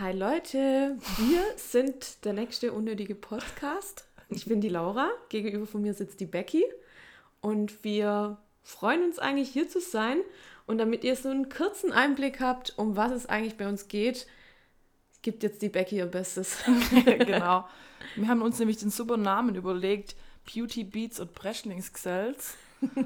Hi Leute, wir sind der nächste unnötige Podcast. Ich bin die Laura, gegenüber von mir sitzt die Becky und wir freuen uns eigentlich hier zu sein und damit ihr so einen kurzen Einblick habt, um was es eigentlich bei uns geht, gibt jetzt die Becky ihr Bestes. genau. Wir haben uns nämlich den super Namen überlegt, Beauty Beats und Breschlingsgesells.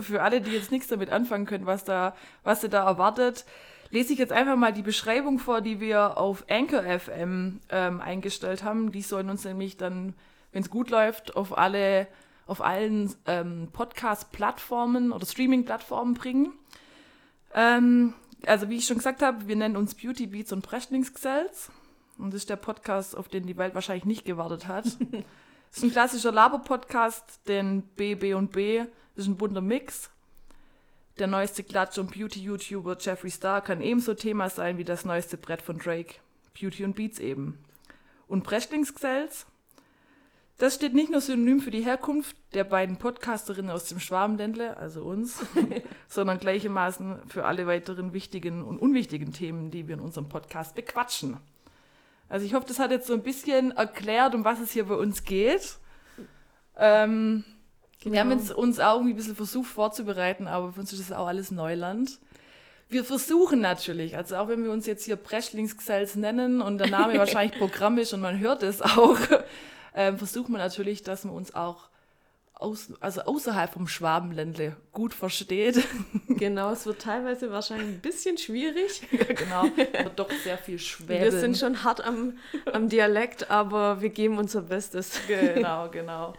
Für alle, die jetzt nichts damit anfangen können, was da, was ihr da erwartet lese ich jetzt einfach mal die Beschreibung vor, die wir auf Anchor FM ähm, eingestellt haben. Die sollen uns nämlich dann, wenn es gut läuft, auf alle auf allen ähm, Podcast-Plattformen oder Streaming-Plattformen bringen. Ähm, also wie ich schon gesagt habe, wir nennen uns Beauty Beats und Breschlingsgesells. Und das ist der Podcast, auf den die Welt wahrscheinlich nicht gewartet hat. das ist ein klassischer Laber-Podcast, den B, B und B. Ist ein bunter Mix. Der neueste Klatsch- und Beauty-YouTuber Jeffree Star kann ebenso Thema sein wie das neueste Brett von Drake. Beauty und Beats eben. Und Breschlingsgesells? Das steht nicht nur synonym für die Herkunft der beiden Podcasterinnen aus dem Schwabenländle, also uns, sondern gleichermaßen für alle weiteren wichtigen und unwichtigen Themen, die wir in unserem Podcast bequatschen. Also ich hoffe, das hat jetzt so ein bisschen erklärt, um was es hier bei uns geht. Ähm, Genau. Wir haben jetzt uns auch irgendwie ein bisschen versucht vorzubereiten, aber für uns ist das auch alles Neuland. Wir versuchen natürlich, also auch wenn wir uns jetzt hier Breschlingsgesells nennen und der Name wahrscheinlich Programm ist und man hört es auch, äh, versuchen wir natürlich, dass man uns auch aus, also außerhalb vom Schwabenländle gut versteht. Genau, es wird teilweise wahrscheinlich ein bisschen schwierig. ja, genau, aber doch sehr viel Schwäbeln. Wir sind schon hart am, am Dialekt, aber wir geben unser Bestes. Genau, genau.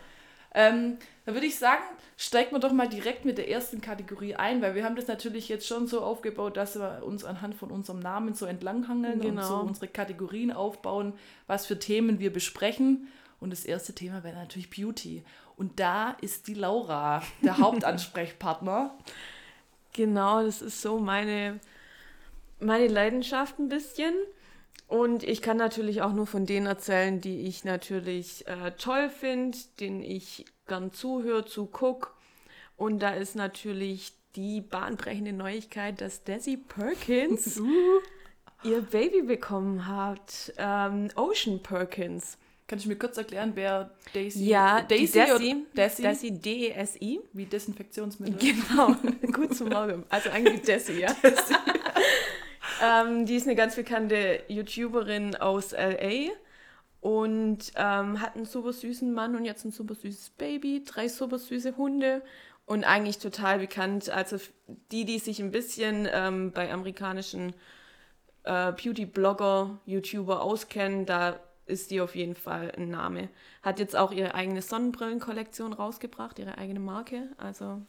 Ähm, dann würde ich sagen, steigen wir doch mal direkt mit der ersten Kategorie ein, weil wir haben das natürlich jetzt schon so aufgebaut, dass wir uns anhand von unserem Namen so entlanghangeln genau. und so unsere Kategorien aufbauen, was für Themen wir besprechen. Und das erste Thema wäre natürlich Beauty. Und da ist die Laura der Hauptansprechpartner. genau, das ist so meine, meine Leidenschaft ein bisschen. Und ich kann natürlich auch nur von denen erzählen, die ich natürlich äh, toll finde, denen ich gern zuhöre, zuguck. Und da ist natürlich die bahnbrechende Neuigkeit, dass Desi Perkins ihr Baby bekommen hat. Ähm, Ocean Perkins. Kannst du mir kurz erklären, wer Daisy Ja, Daisy, Desi, Desi, Desi D-E-S-I. Wie Desinfektionsmittel. Genau, gut zum Morgen. Also eigentlich Desi, ja. Desi. Ähm, die ist eine ganz bekannte YouTuberin aus L.A und ähm, hat einen super süßen Mann und jetzt ein super süßes Baby, drei super süße Hunde und eigentlich total bekannt. Also die, die sich ein bisschen ähm, bei amerikanischen äh, Beauty-Blogger, YouTuber auskennen, da ist die auf jeden Fall ein Name. Hat jetzt auch ihre eigene Sonnenbrillenkollektion rausgebracht, ihre eigene Marke. Also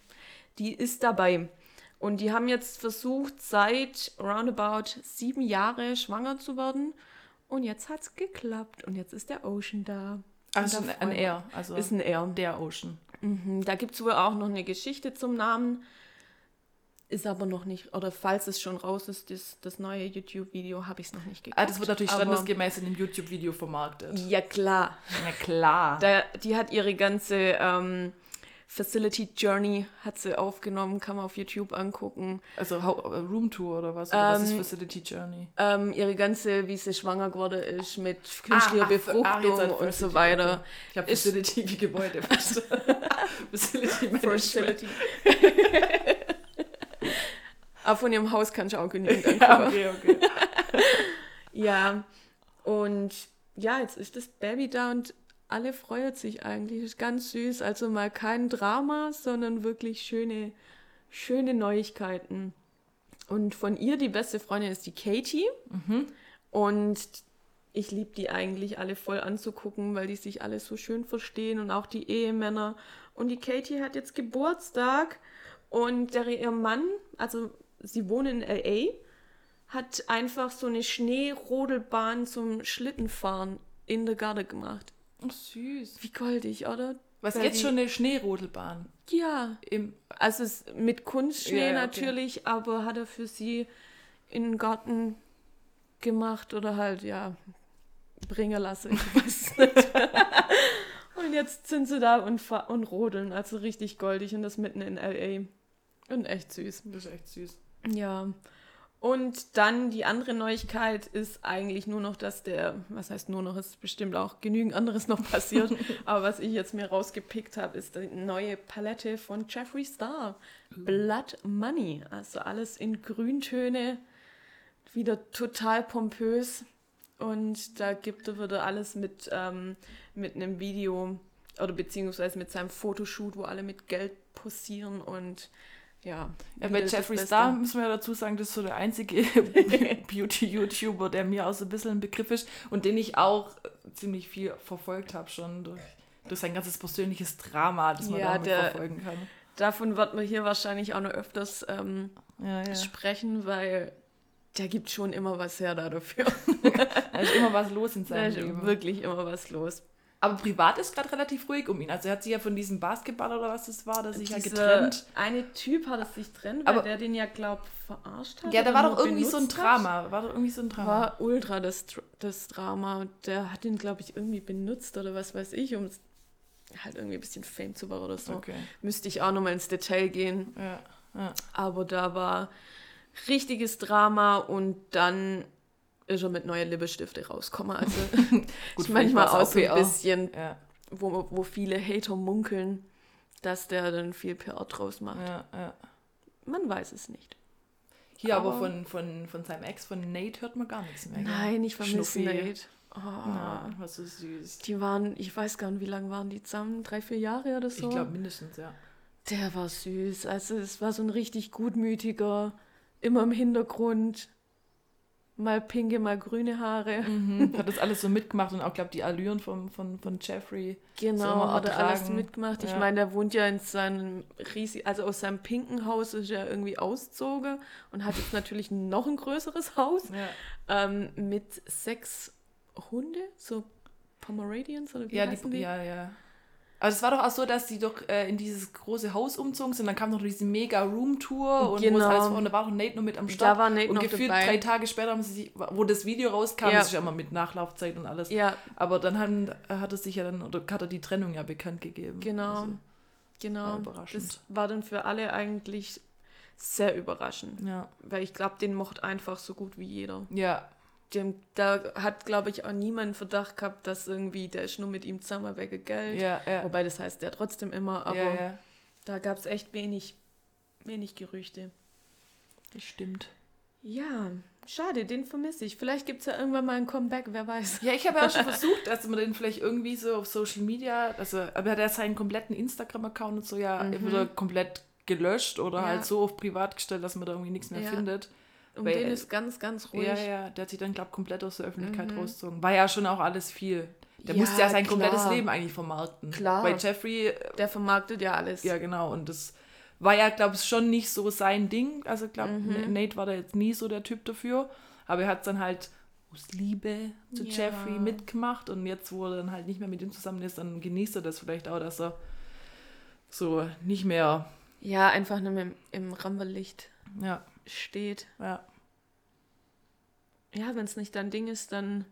die ist dabei. Und die haben jetzt versucht, seit roundabout sieben Jahre schwanger zu werden. Und jetzt hat es geklappt und jetzt ist der Ocean da. Also ein, ein R, also ist ein R. Der Ocean. Mhm, da gibt es wohl auch noch eine Geschichte zum Namen. Ist aber noch nicht, oder falls es schon raus ist, das, das neue YouTube-Video, habe ich es noch nicht geguckt. Ah, das wird natürlich standesgemäß in dem YouTube-Video vermarktet. Ja, klar. Ja, klar. Da, die hat ihre ganze ähm, Facility Journey hat sie aufgenommen, kann man auf YouTube angucken. Also Room Tour oder was? Oder ähm, was ist ähm, Facility Journey? Ähm, ihre ganze, wie sie schwanger geworden ist mit künstlicher ah, Befruchtung ach, und so weiter. Okay. Ich habe Facility wie Gebäude. Facility Management. Aber von ihrem Haus kann ich auch genügend angucken. okay, okay. ja, und ja, jetzt ist das Baby da und alle freut sich eigentlich. Ist ganz süß. Also mal kein Drama, sondern wirklich schöne, schöne Neuigkeiten. Und von ihr, die beste Freundin ist die Katie. Mhm. Und ich liebe die eigentlich alle voll anzugucken, weil die sich alle so schön verstehen und auch die Ehemänner. Und die Katie hat jetzt Geburtstag und der, ihr Mann, also sie wohnen in LA, hat einfach so eine Schneerodelbahn zum Schlittenfahren in der Garde gemacht. Oh, süß. Wie goldig, oder? Was jetzt schon eine Schneerodelbahn? Ja. Im also es mit Kunstschnee ja, natürlich, okay. aber hat er für sie in den Garten gemacht oder halt, ja, bringen lassen. Ich weiß nicht. und jetzt sind sie da und, und rodeln, also richtig goldig und das mitten in L.A. Und echt süß. Das ist echt süß. Ja. Und dann die andere Neuigkeit ist eigentlich nur noch, dass der, was heißt nur noch, ist bestimmt auch genügend anderes noch passiert, aber was ich jetzt mir rausgepickt habe, ist die neue Palette von Jeffree Star. Blood Money, also alles in Grüntöne, wieder total pompös. Und da gibt er wieder alles mit, ähm, mit einem Video oder beziehungsweise mit seinem Fotoshoot, wo alle mit Geld posieren und ja. ja bei Jeffree Star müssen wir ja dazu sagen, das ist so der einzige Beauty-YouTuber, der mir auch so ein bisschen ein Begriff ist und den ich auch ziemlich viel verfolgt habe schon durch, durch sein ganzes persönliches Drama, das man ja, da der, verfolgen kann. Davon wird man hier wahrscheinlich auch noch öfters ähm, ja, ja. sprechen, weil der gibt schon immer was her da dafür. da ist immer was los in seinem da ist Leben. Wirklich immer was los. Aber privat ist gerade relativ ruhig um ihn. Also er hat sich ja von diesem Basketball oder was das war, der sich ja getrennt. Eine Typ hat es sich getrennt, weil aber der den ja, glaub, verarscht hat. Ja, da war doch irgendwie so ein Drama. War doch irgendwie so ein Drama. War ultra das, das Drama. Und der hat ihn, glaube ich, irgendwie benutzt oder was weiß ich, um halt irgendwie ein bisschen Fame zu machen oder so. Okay. Müsste ich auch nochmal ins Detail gehen. Ja, ja. Aber da war richtiges Drama und dann ist er mit neuen Lippenstift rausgekommen. Also Gut, ist manchmal auch so ein bisschen, ja. wo, wo viele Hater munkeln, dass der dann viel PR draus macht. Ja, ja. Man weiß es nicht. Hier aber, aber, von, von, von seinem Ex, von Nate, hört man gar nichts mehr. Nein, ich vermisse Nate. Oh, Na, was so süß. Die waren, ich weiß gar nicht, wie lange waren die zusammen? Drei, vier Jahre oder so? Ich glaube mindestens, ja. Der war süß. Also es war so ein richtig gutmütiger, immer im Hintergrund, mal pinke, mal grüne Haare. Mhm. Hat das alles so mitgemacht und auch, glaube die Allüren von, von, von Jeffrey. Genau, so hat er alles mitgemacht. Ja. Ich meine, der wohnt ja in seinem riesigen, also aus seinem pinken Haus ist er irgendwie auszogen und hat jetzt natürlich noch ein größeres Haus ja. ähm, mit sechs Hunde, so Pomeranians oder wie ja, heißen die? die? Ja, ja. Also es war doch auch so, dass sie doch äh, in dieses große Haus umzogen sind. Dann kam noch diese mega Room-Tour und genau. alles und da war doch Nate nur mit am Start. Da war Nate und noch gefühlt dabei. drei Tage später haben sie sich, wo das Video rauskam, ja. das ist ja immer mit Nachlaufzeit und alles. Ja. Aber dann haben, hat er sich ja dann, oder hat er die Trennung ja bekannt gegeben. Genau. Also, genau. Das war dann für alle eigentlich sehr überraschend. Ja. Weil ich glaube, den mochte einfach so gut wie jeder. Ja, dem, da hat, glaube ich, auch niemand Verdacht gehabt, dass irgendwie der ist nur mit ihm zusammen wegen Geld. Ja, ja. Wobei das heißt der trotzdem immer, aber ja, ja. da gab es echt wenig, wenig Gerüchte. Das stimmt. Ja, schade, den vermisse ich. Vielleicht gibt es ja irgendwann mal ein Comeback, wer weiß. Ja, ich habe ja auch schon versucht, dass man den vielleicht irgendwie so auf Social Media, also, aber er hat seinen kompletten Instagram-Account und so ja mhm. wieder komplett gelöscht oder ja. halt so auf privat gestellt, dass man da irgendwie nichts mehr findet. Um Weil, den ist ganz, ganz ruhig. Ja, ja, der hat sich dann, glaube ich, komplett aus der Öffentlichkeit mhm. rausgezogen. War ja schon auch alles viel. Der ja, musste ja sein klar. komplettes Leben eigentlich vermarkten. Klar. Bei Jeffrey. Der vermarktet ja alles. Ja, genau. Und das war ja, glaube ich, schon nicht so sein Ding. Also, ich glaube, mhm. Nate war da jetzt nie so der Typ dafür. Aber er hat es dann halt aus Liebe zu ja. Jeffrey mitgemacht. Und jetzt, wo er dann halt nicht mehr mit ihm zusammen ist, dann genießt er das vielleicht auch, dass er so nicht mehr. Ja, einfach nur im, im Rampenlicht. Ja steht. Ja. Ja, wenn es nicht dein Ding ist, dann.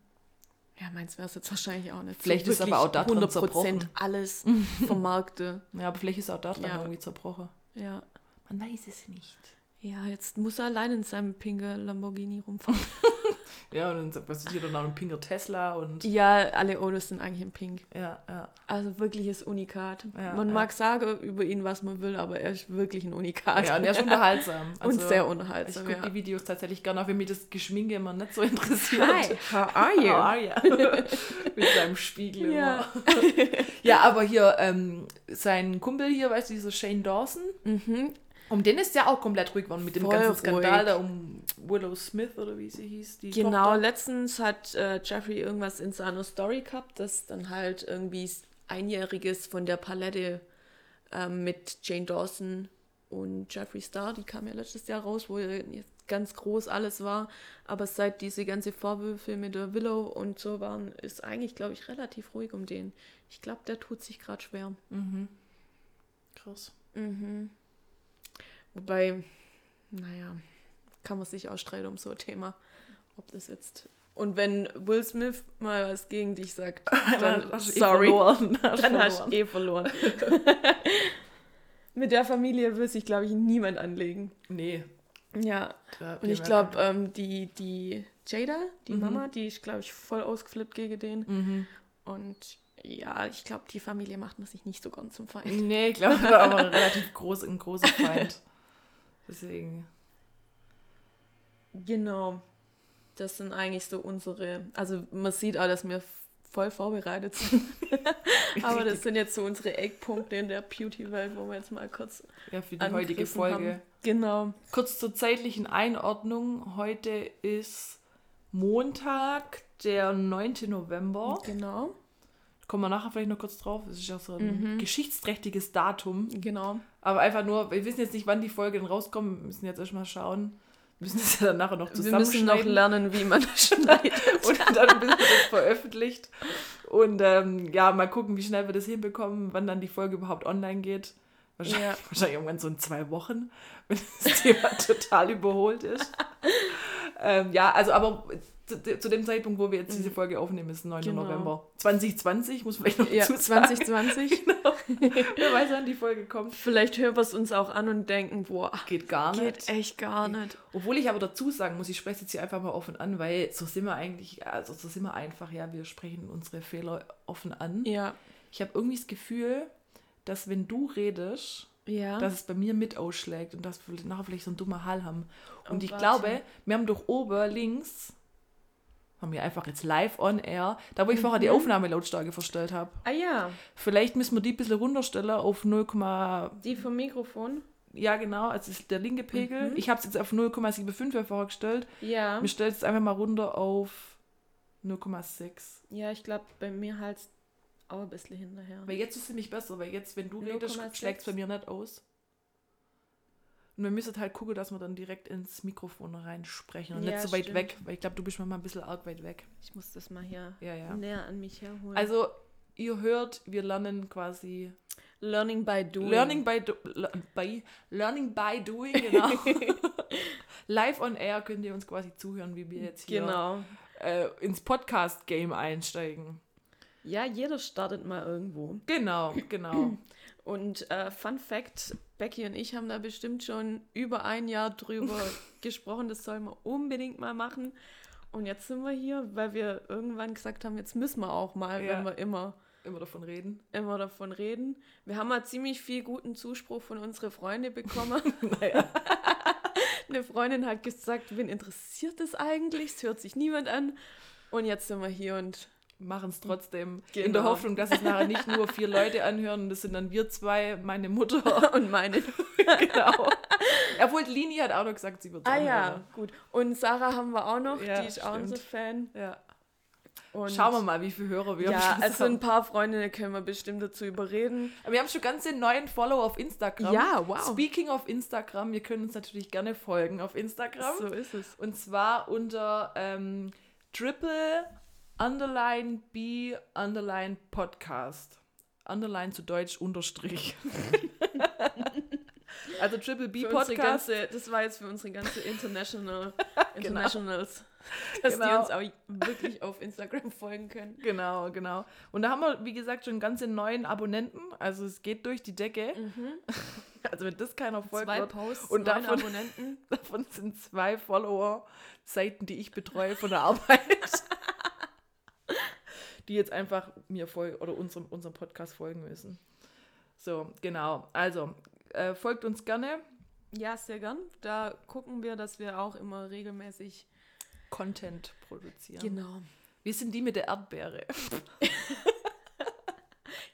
Ja, meins wäre es jetzt wahrscheinlich auch nicht. Vielleicht so ist aber auch da drin zerbrochen. alles vermarkte. ja, aber vielleicht ist auch da drin ja. irgendwie zerbrochen. Ja. Man weiß es nicht. Ja, jetzt muss er allein in seinem pinken Lamborghini rumfahren. ja, und dann hier dann noch ein pinker Tesla und. Ja, alle Autos sind eigentlich in Pink. Ja, ja. Also wirkliches Unikat. Ja, man ja. mag sagen über ihn, was man will, aber er ist wirklich ein Unikat. Ja, und er ist unterhaltsam. Also, und sehr unterhaltsam. Ich gucke die Videos tatsächlich gerne, auch wenn mich das Geschminke immer nicht so interessiert. Hi, how are you? How are you? Mit seinem Spiegel ja. immer. ja, aber hier, ähm, sein Kumpel hier, weißt du, dieser Shane Dawson, mhm. Um den ist ja auch komplett ruhig geworden mit dem Voll ganzen Skandal da um Willow Smith oder wie sie hieß. Die genau, Tochter. letztens hat äh, Jeffrey irgendwas in seiner Story gehabt, dass dann halt irgendwie Einjähriges von der Palette ähm, mit Jane Dawson und Jeffrey Star, die kam ja letztes Jahr raus, wo ganz groß alles war. Aber seit diese ganze Vorwürfe mit der Willow und so waren, ist eigentlich, glaube ich, relativ ruhig um den. Ich glaube, der tut sich gerade schwer. Mhm. Krass. Mhm. Wobei, naja, kann man sich auch streiten um so ein Thema, ob das jetzt. Und wenn Will Smith mal was gegen dich sagt, dann, dann sorry, eh verloren. dann hast du eh verloren. Mit der Familie will sich, glaube ich, niemand anlegen. Nee. Ja, und ich glaube, ähm, die, die Jada, die Mhm. Mama, die ist, glaube ich, voll ausgeflippt gegen den. Mhm. Und ja, ich glaube, die Familie macht man sich nicht so ganz zum Feind. Nee, ich glaube, aber relativ groß, ein großer Feind. Deswegen. Genau. Das sind eigentlich so unsere, also man sieht auch, dass wir voll vorbereitet sind. Aber das sind jetzt so unsere Eckpunkte in der Beauty-Welt, wo wir jetzt mal kurz Ja, für die heutige Folge. haben. Genau. Kurz zur zeitlichen Einordnung. Heute ist Montag, der 9. November. Genau. Kommen wir nachher vielleicht noch kurz drauf. Es ist ja so ein Mhm. geschichtsträchtiges Datum. Genau. Aber einfach nur, wir wissen jetzt nicht, wann die Folgen rauskommen. Wir müssen jetzt erstmal schauen. Wir müssen es ja dann nachher noch Wir müssen noch zusammenschneiden. lernen, wie man schneidet. und dann wird das veröffentlicht. Und ähm, ja, mal gucken, wie schnell wir das hinbekommen, wann dann die Folge überhaupt online geht. Wahrscheinlich, Ja. wahrscheinlich irgendwann so in zwei Wochen, wenn das Thema total überholt ist. ähm, ja, also aber zu, zu dem Zeitpunkt, wo wir jetzt diese Folge aufnehmen, ist 9. Genau. November. 2020, muss man vielleicht noch Ja, dazu sagen. 2020. Wer weiß, wann die Folge kommt. Vielleicht hören wir es uns auch an und denken, boah, Geht gar nicht. geht echt gar nicht. Obwohl ich aber dazu sagen muss, ich spreche es jetzt hier einfach mal offen an, weil so sind wir eigentlich, also so sind wir einfach, ja, wir sprechen unsere Fehler offen an. Ja. Ich habe irgendwie das Gefühl, dass wenn du redest, Ja. dass es bei mir mit ausschlägt und dass wir nachher vielleicht so ein dummer Hall haben. Und Oh ich Gott, glaube, wir haben doch oben links, haben wir einfach jetzt live on air, da wo ich vorher die Mhm. Aufnahmelautstärke verstellt habe. ah ja, Vielleicht müssen wir die ein bisschen runterstellen auf 0, die vom Mikrofon. ja genau, also ist der linke Pegel. Mhm. Ich habe es jetzt auf 0,75 vorher gestellt. Ja. Wir stellen es einfach mal runter auf 0,6. Ja, ich glaube, bei mir halt auch ein bisschen hinterher. Weil jetzt ist es nämlich besser, weil jetzt, wenn du redest, 0,6. schlägt es bei mir nicht aus. Und wir müssen halt gucken, dass wir dann direkt ins Mikrofon reinsprechen und Ja, nicht so weit stimmt. weg, weil ich glaube, du bist manchmal ein bisschen arg weit weg. Ich muss das mal hier Ja, ja. näher an mich herholen. Also, ihr hört, wir lernen quasi Learning by doing. Learning by, do, by Learning by doing, genau. Live on air könnt ihr uns quasi zuhören, wie wir jetzt hier Genau. äh, ins Podcast-Game einsteigen. Ja, jeder startet mal irgendwo. Genau, genau. Und äh, Fun Fact: Becky und ich haben da bestimmt schon über ein Jahr drüber gesprochen. Das sollen wir unbedingt mal machen. Und jetzt sind wir hier, weil wir irgendwann gesagt haben, jetzt müssen wir auch mal, Ja. wenn wir immer, Immer davon reden. immer davon reden. Wir haben mal ziemlich viel guten Zuspruch von unseren Freunden bekommen. Naja. Eine Freundin hat gesagt, wen interessiert das eigentlich? Es hört sich niemand an. Und jetzt sind wir hier und machen es trotzdem. In Genau. der Hoffnung, dass es nachher nicht nur vier Leute anhören. Das sind dann wir zwei, meine Mutter. und meine. genau. Obwohl Lini hat auch noch gesagt, sie wird Ah ja, gut. Und Sarah haben wir auch noch, Ja, die ist auch stimmt. unser Fan. ja. Und Schauen wir mal, wie viele Hörer wir Ja, Schluss also ein haben. paar Freundinnen können wir bestimmt dazu überreden. Aber wir haben schon ganze neuen Follower auf Instagram. Ja, wow. Speaking of Instagram, ihr könnt uns natürlich gerne folgen auf Instagram. So ist es. Und zwar unter ähm, Triple Underline B Underline Podcast. Underline zu Deutsch Unterstrich. also Triple B Podcast. ganze, das war jetzt für unsere ganze International Internationals, dass die Genau. uns auch wirklich auf Instagram folgen können. Genau, genau. Und da haben wir, wie gesagt, schon ganze neuen Abonnenten. Also es geht durch die Decke. Also wenn das keiner folgt, Zwei Posts, Und neun davon- Abonnenten. davon sind zwei Follower, Seiten, die ich betreue von der Arbeit. Die jetzt einfach mir folgen oder unserem, unserem Podcast folgen müssen. So, genau. Also, äh, folgt uns gerne. Ja, sehr gern. Da gucken wir, dass wir auch immer regelmäßig. Content produzieren. Genau. Wir sind die mit der Erdbeere.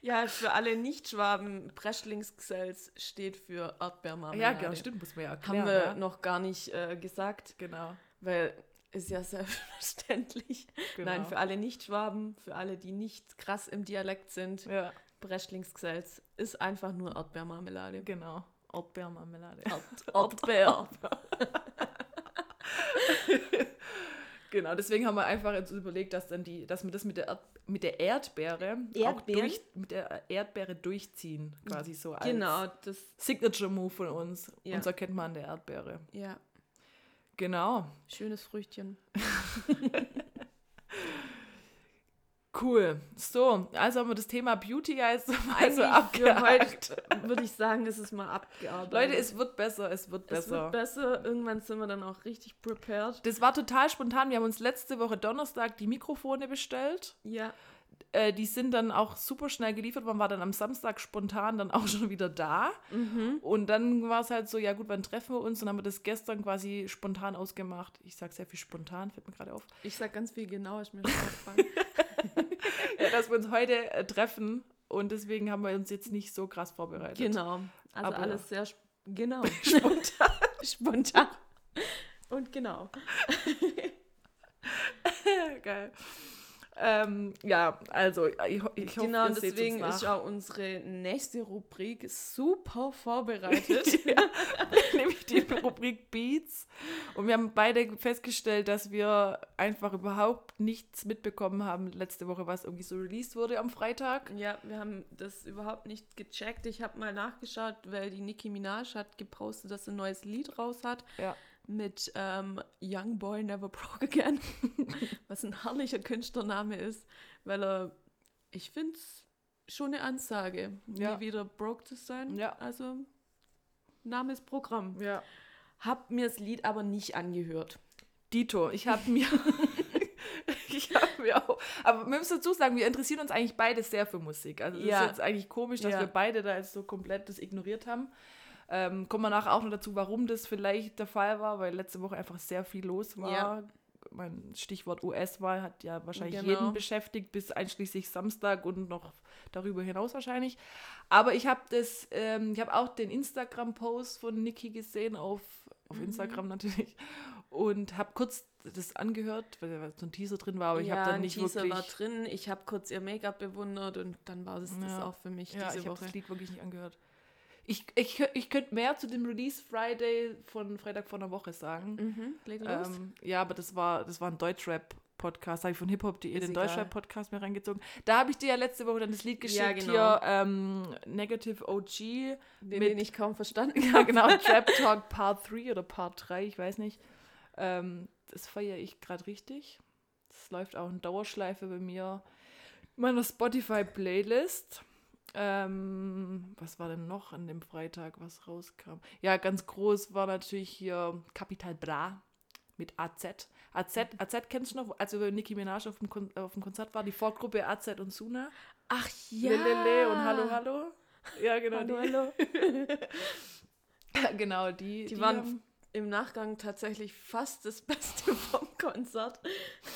Ja, für alle Nicht-Schwaben, Breschlingsgesells steht für Erdbeermarmelade. Ja, genau, stimmt, muss man ja erklären. Haben wir ja. noch gar nicht äh, gesagt, Genau, weil ist ja selbstverständlich. genau. Nein, für alle Nicht-Schwaben, für alle, die nicht krass im Dialekt sind, Ja, Breschlingsgesells ist einfach nur Erdbeermarmelade. genau. Erdbeermarmelade. Erdbeer. Genau, deswegen haben wir einfach jetzt überlegt, dass dann die, dass wir das mit der, Erd, mit der Erdbeere auch durch, mit der Erdbeere durchziehen, quasi so als Genau, das, Signature Move von uns. Ja. Uns erkennt man an der Erdbeere. ja, Genau. schönes Früchtchen. Cool. So, also haben wir das Thema Beauty ja jetzt Eigentlich für heute würde ich sagen, ist es mal abgearbeitet. Leute, es wird besser, es wird besser. es wird besser. Irgendwann sind wir dann auch richtig prepared. Das war total spontan. Wir haben uns letzte Woche Donnerstag die Mikrofone bestellt. Ja. Äh, die sind dann auch super schnell geliefert. Man war dann am Samstag spontan dann auch schon wieder da. Mhm. Und dann war es halt so, ja gut, wann treffen wir uns? Und dann haben wir das gestern quasi spontan ausgemacht. Ich sage sehr viel spontan, fällt mir gerade auf. Ich sag ganz viel genau, ist mir schon aufgefallen. Ja, dass wir uns heute äh, treffen. Und deswegen haben wir uns jetzt nicht so krass vorbereitet. genau. Also Aber- alles sehr sp genau. Spontan. spontan. Und genau. Geil. Ähm, ja, also ich, ich hoffe, genau, ihr seht deswegen ist auch unsere nächste Rubrik super vorbereitet. ja, nämlich die Rubrik Beats. Und wir haben beide festgestellt, dass wir einfach überhaupt nichts mitbekommen haben letzte Woche, was irgendwie so released wurde am Freitag. Ja, wir haben das überhaupt nicht gecheckt. Ich habe mal nachgeschaut, weil die Nicki Minaj hat gepostet, dass sie ein neues Lied raus hat Ja. Mit ähm, Young Boy Never Broke Again, was ein herrlicher Künstlername ist, weil er, ich finde es schon eine Ansage, Ja. nie wieder broke zu sein. Ja. Also, Name ist Programm. Ja. Hab mir das Lied aber nicht angehört. Dito, ich habe mir. ich habe mir auch. Aber wir müssen dazu sagen, wir interessieren uns eigentlich beide sehr für Musik. Also, es Ja. ist jetzt eigentlich komisch, dass wir beide da jetzt so komplett das ignoriert haben. Ähm, kommen wir nachher auch noch dazu, warum das vielleicht der Fall war, weil letzte Woche einfach sehr viel los war. Ja. Mein Stichwort US-Wahl hat ja wahrscheinlich Genau. jeden beschäftigt, bis einschließlich Samstag und noch darüber hinaus wahrscheinlich. Aber ich habe das, ähm, ich habe auch den Instagram-Post von Niki gesehen auf, auf Mhm. Instagram natürlich und habe kurz das angehört, weil so ein Teaser drin war, aber ich habe dann nicht Teaser wirklich. war drin. Ich habe kurz ihr Make-up bewundert und dann war es das Ja. auch für mich ja, diese ich habe Woche. das Lied wirklich nicht angehört. Ich, ich, ich könnte mehr zu dem Release Friday von Freitag vor einer Woche sagen. Mhm, leg los. Ähm, ja, aber das war, das war ein Deutschrap-Podcast. Habe ich von hiphop.de den. Deutschrap-Podcast mir reingezogen. Da habe ich dir ja letzte Woche dann das Lied geschickt. Ja, genau. Hier, ähm, Negative OG. den, mit- den ich kaum verstanden Ja, genau. Trap Talk Part 3 oder Part 3, ich weiß nicht. Ähm, das feiere ich gerade richtig. Das läuft auch in Dauerschleife bei mir. In meiner Spotify-Playlist. Ähm, was war denn noch an dem Freitag, was rauskam? Ja, ganz groß war natürlich hier Capital Bra mit AZ. AZ, AZ kennst du noch? Als über Nicki Minaj auf dem, Kon auf dem Konzert war, die Vorgruppe AZ und Suna. Ach ja. Lelele und Hallo, Hallo. Ja, genau. Hallo, die, hallo. Ja, genau, die, Die waren haben, im Nachgang tatsächlich fast das Beste vom Konzert.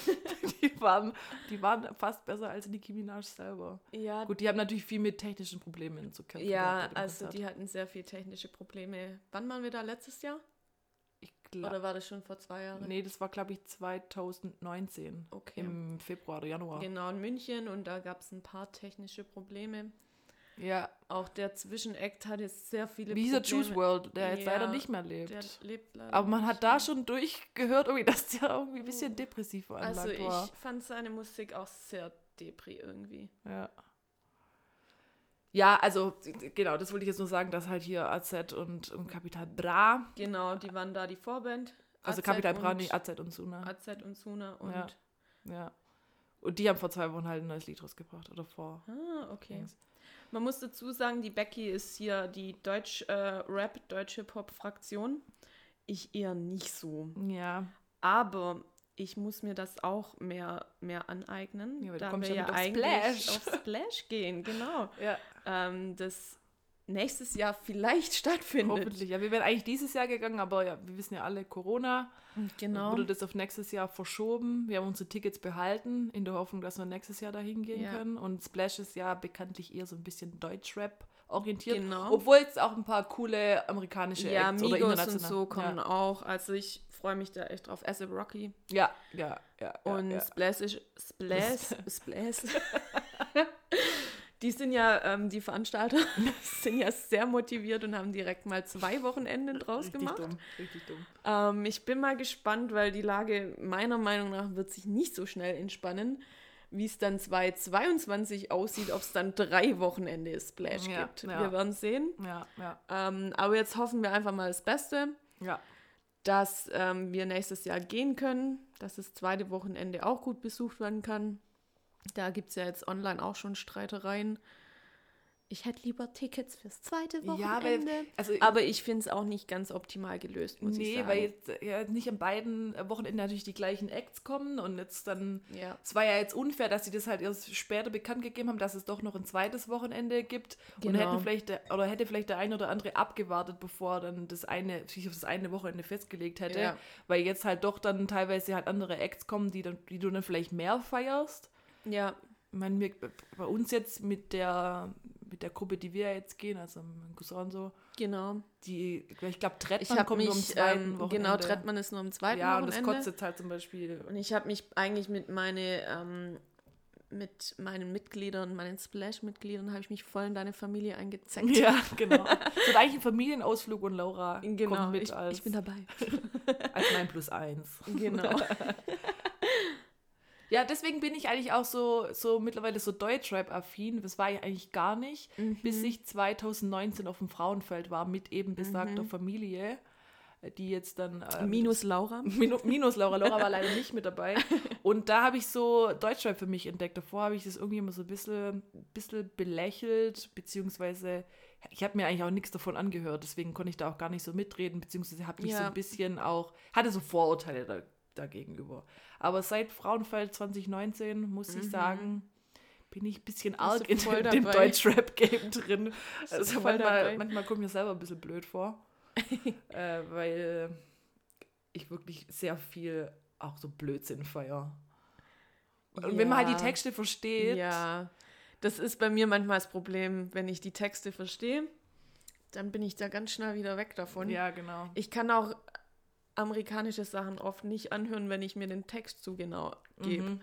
die, waren, die waren fast besser als Nicki Minaj selber. Ja, Gut, die haben natürlich viel mit technischen Problemen zu kämpfen. ja also Konzert. die hatten sehr viel technische Probleme. Wann waren wir da? Letztes Jahr? Ich glaub, Oder war das schon vor zwei Jahren? nee, das war, glaube ich, 2019. Okay. Im Februar oder Januar. Genau, in München und da gab es ein paar technische Probleme. Ja, Auch der Zwischenakt hatte sehr viele wie dieser. Juice World, der jetzt Ja, leider nicht mehr lebt. Lebt Aber man hat da schon durchgehört, irgendwie, dass der irgendwie ein bisschen depressiv veranlagt Also ich war. fand seine Musik auch sehr depri irgendwie. Ja. Ja, also genau, das wollte ich jetzt nur sagen, dass halt hier AZ und, und Capital Bra, Genau, die waren da die Vorband. also AZ Capital Bra, nicht AZ und Suna. AZ und Suna und. Ja. Ja. Und die haben vor zwei Wochen halt ein neues Lied rausgebracht. Oder vor. Ah, okay. Man muss dazu sagen, die Becky ist hier die Deutsch-Rap, Deutsch-Hip-Hop-Fraktion. Ich eher nicht so. Ja. Aber ich muss mir das auch mehr, mehr aneignen. Ja, du da wir ja ja eigentlich Splash. auf Splash gehen, genau. Ja. Ähm, das nächstes Jahr vielleicht stattfindet. Hoffentlich. Ja, wir wären eigentlich dieses Jahr gegangen, aber ja, wir wissen ja alle, Corona Genau. wurde das auf nächstes Jahr verschoben. Wir haben unsere Tickets behalten, in der Hoffnung, dass wir nächstes Jahr dahin gehen Ja. können. Und Splash ist ja bekanntlich eher so ein bisschen Deutschrap orientiert. Genau. Obwohl jetzt auch ein paar coole amerikanische ja, Acts oder Migos und so kommen auch. Also ich freue mich da echt drauf. ASAP Rocky Ja, ja, ja. ja und ja. Splash, ist- Splash, Splash. Die sind ja, ähm, die Veranstalter sind ja sehr motiviert und haben direkt mal zwei Wochenenden draus Richtig gemacht. dumm, richtig dumm. Ähm, ich bin mal gespannt, weil die Lage meiner Meinung nach wird sich nicht so schnell entspannen, wie es dann 2022 aussieht, ob es dann drei Wochenende Splash Ja, gibt. ja. Wir werden sehen. Ja, Ähm, aber jetzt hoffen wir einfach mal das Beste, ja. dass ähm, wir nächstes Jahr gehen können, dass das zweite Wochenende auch gut besucht werden kann. Da gibt es ja jetzt online auch schon Streitereien. Ich hätte lieber Tickets fürs zweite Wochenende. Ja, weil, also aber ich finde es auch nicht ganz optimal gelöst, muss ich Nee, sagen. weil jetzt ja, nicht an beiden Wochenenden natürlich die gleichen Acts kommen und jetzt dann, Ja. es war ja jetzt unfair, dass sie das halt erst später bekannt gegeben haben, dass es doch noch ein zweites Wochenende gibt und Genau. hätten vielleicht, der, oder hätte vielleicht der eine oder andere abgewartet, bevor dann das eine, sich auf das eine Wochenende festgelegt hätte, Ja. weil jetzt halt doch dann teilweise halt andere Acts kommen, die, dann, die du dann vielleicht mehr feierst. Ja, Ich meine, wir, bei uns jetzt mit der, mit der Gruppe, die wir jetzt gehen, also mein Cousin und so, genau. die, ich glaube, Ich Trettmann habe kommt mich, nur am zweiten ähm, Wochenende. genau, Trettmann ist nur am zweiten Ja, und das Wochenende. kotzt halt zum Beispiel. Und ich habe mich eigentlich mit meine, ähm, mit meinen Mitgliedern, meinen Splash-Mitgliedern, habe ich mich voll in deine Familie eingezeckt. Ja, genau. Es wird eigentlich ein Familienausflug und Laura Genau, kommt mit ich, als, ich bin dabei. als mein Plus eins. Genau. Ja, deswegen bin ich eigentlich auch so, so mittlerweile so Deutschrap-affin. Das war ich eigentlich gar nicht, bis ich 2019 auf dem Frauenfeld war mit eben besagter Familie, die jetzt dann... ähm, Minus Laura. Minu- Minus Laura. Laura war leider nicht mit dabei. Und da habe ich so Deutschrap für mich entdeckt. Davor habe ich das irgendwie immer so ein bisschen, bisschen belächelt, beziehungsweise ich habe mir eigentlich auch nichts davon angehört. Deswegen konnte ich da auch gar nicht so mitreden, beziehungsweise habe mich so Ja. ein bisschen auch, hatte so Vorurteile da, dagegenüber. Aber seit Frauenfeld 2019, muss ich sagen, bin ich ein bisschen Mhm. Arg in dem, dem? Deutschrap-Game drin. Also manchmal, manchmal kommt mir selber ein bisschen blöd vor, äh, weil ich wirklich sehr viel auch so Blödsinn feier. Und wenn man halt die Ja. Texte versteht, Ja, das ist bei mir manchmal das Problem, wenn ich die Texte verstehe, dann bin ich da ganz schnell wieder weg davon. ja, genau. Ich kann auch amerikanische Sachen oft nicht anhören, wenn ich mir den Text zu genau gebe. Mhm.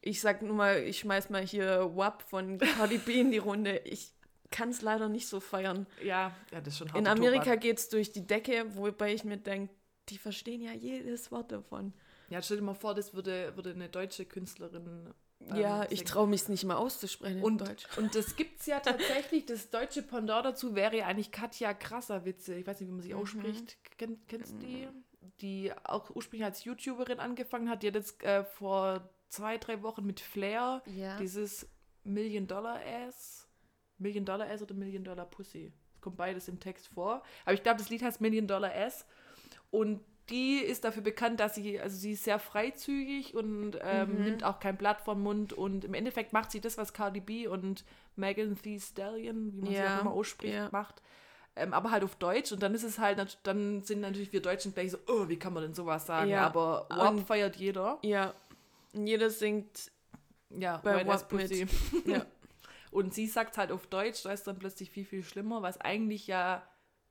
Ich sag nur mal, ich schmeiß mal hier WAP von Cardi B in die Runde. Ich kann es leider nicht so feiern. Ja, ja, das ist schon hart. In Amerika geht es durch die Decke, wobei ich mir denke, die verstehen ja jedes Wort davon. Ja, stell dir mal vor, das würde, würde eine deutsche Künstlerin. ähm, ja, ich traue mich es nicht mal auszusprechen in Und, Deutsch. und das gibt es ja tatsächlich. Das deutsche Pendant dazu wäre ja eigentlich Katja Krasserwitze. Ich weiß nicht, wie man sie ausspricht. Kenn, kennst du die? Die auch ursprünglich als YouTuberin angefangen hat. Die hat jetzt äh, vor zwei, drei Wochen mit Flair Ja. dieses Million Dollar Ass. Million Dollar Ass oder Million Dollar Pussy. Kommt beides im Text vor. Aber ich glaube, das Lied heißt Million Dollar Ass. Und die ist dafür bekannt, dass sie, also sie ist sehr freizügig und ähm, Mhm. nimmt auch kein Blatt vom Mund. Und im Endeffekt macht sie das, was Cardi B und Megan Thee Stallion, wie man sie Ja, auch immer ausspricht, ja. macht. Ähm, aber halt auf Deutsch. Und dann ist es halt, dann sind natürlich wir Deutschen gleich so, oh, wie kann man denn sowas sagen? Ja, Aber WAP und- feiert jeder. Ja. Und jeder singt Ja, bei mit. Pussy. Ja. Und sie sagt halt auf Deutsch, da ist dann plötzlich viel, viel schlimmer, was eigentlich ja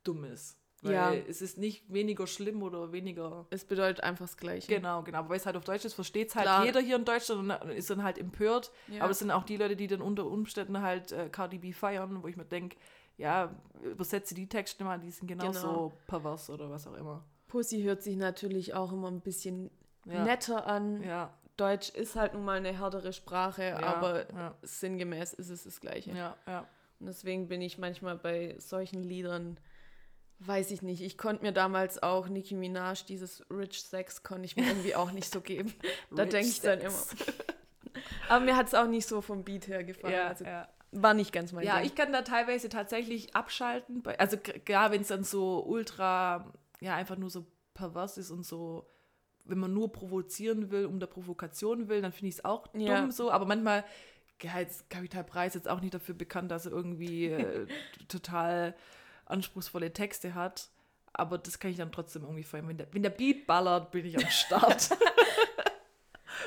dumm ist. Weil Ja. es ist nicht weniger schlimm oder weniger. Es bedeutet einfach das Gleiche. Genau, genau. Aber weil es halt auf Deutsch ist, versteht es halt Klar. jeder hier in Deutschland und ist dann halt empört. Ja. Aber es sind auch die Leute, die dann unter Umständen halt äh, Cardi B feiern, wo ich mir denke, ja, übersetze die Texte mal, die sind genauso Genau. pervers oder was auch immer. Pussy hört sich natürlich auch immer ein bisschen Ja. netter an. Ja, Deutsch ist halt nun mal eine härtere Sprache, Ja, aber sinngemäß ist es das Gleiche. ja, ja. Und deswegen bin ich manchmal bei solchen Liedern, weiß ich nicht, ich konnte mir damals auch Nicki Minaj, dieses Rich Sex, konnte ich mir irgendwie auch nicht so geben. Da denke ich dann immer. Aber mir hat es auch nicht so vom Beat her gefallen. Ja, also ja. War nicht ganz mein Ja, Ding. ich kann da teilweise tatsächlich abschalten. Bei, also klar, wenn es dann so ultra, ja, einfach nur so pervers ist und so, wenn man nur provozieren will, um der Provokation will, dann finde ich es auch Ja. dumm so. Aber manchmal, ja, jetzt Preis jetzt auch nicht dafür bekannt, dass er irgendwie äh, total anspruchsvolle Texte hat. Aber das kann ich dann trotzdem irgendwie feiern. Wenn der, wenn der Beat ballert, bin ich am Start.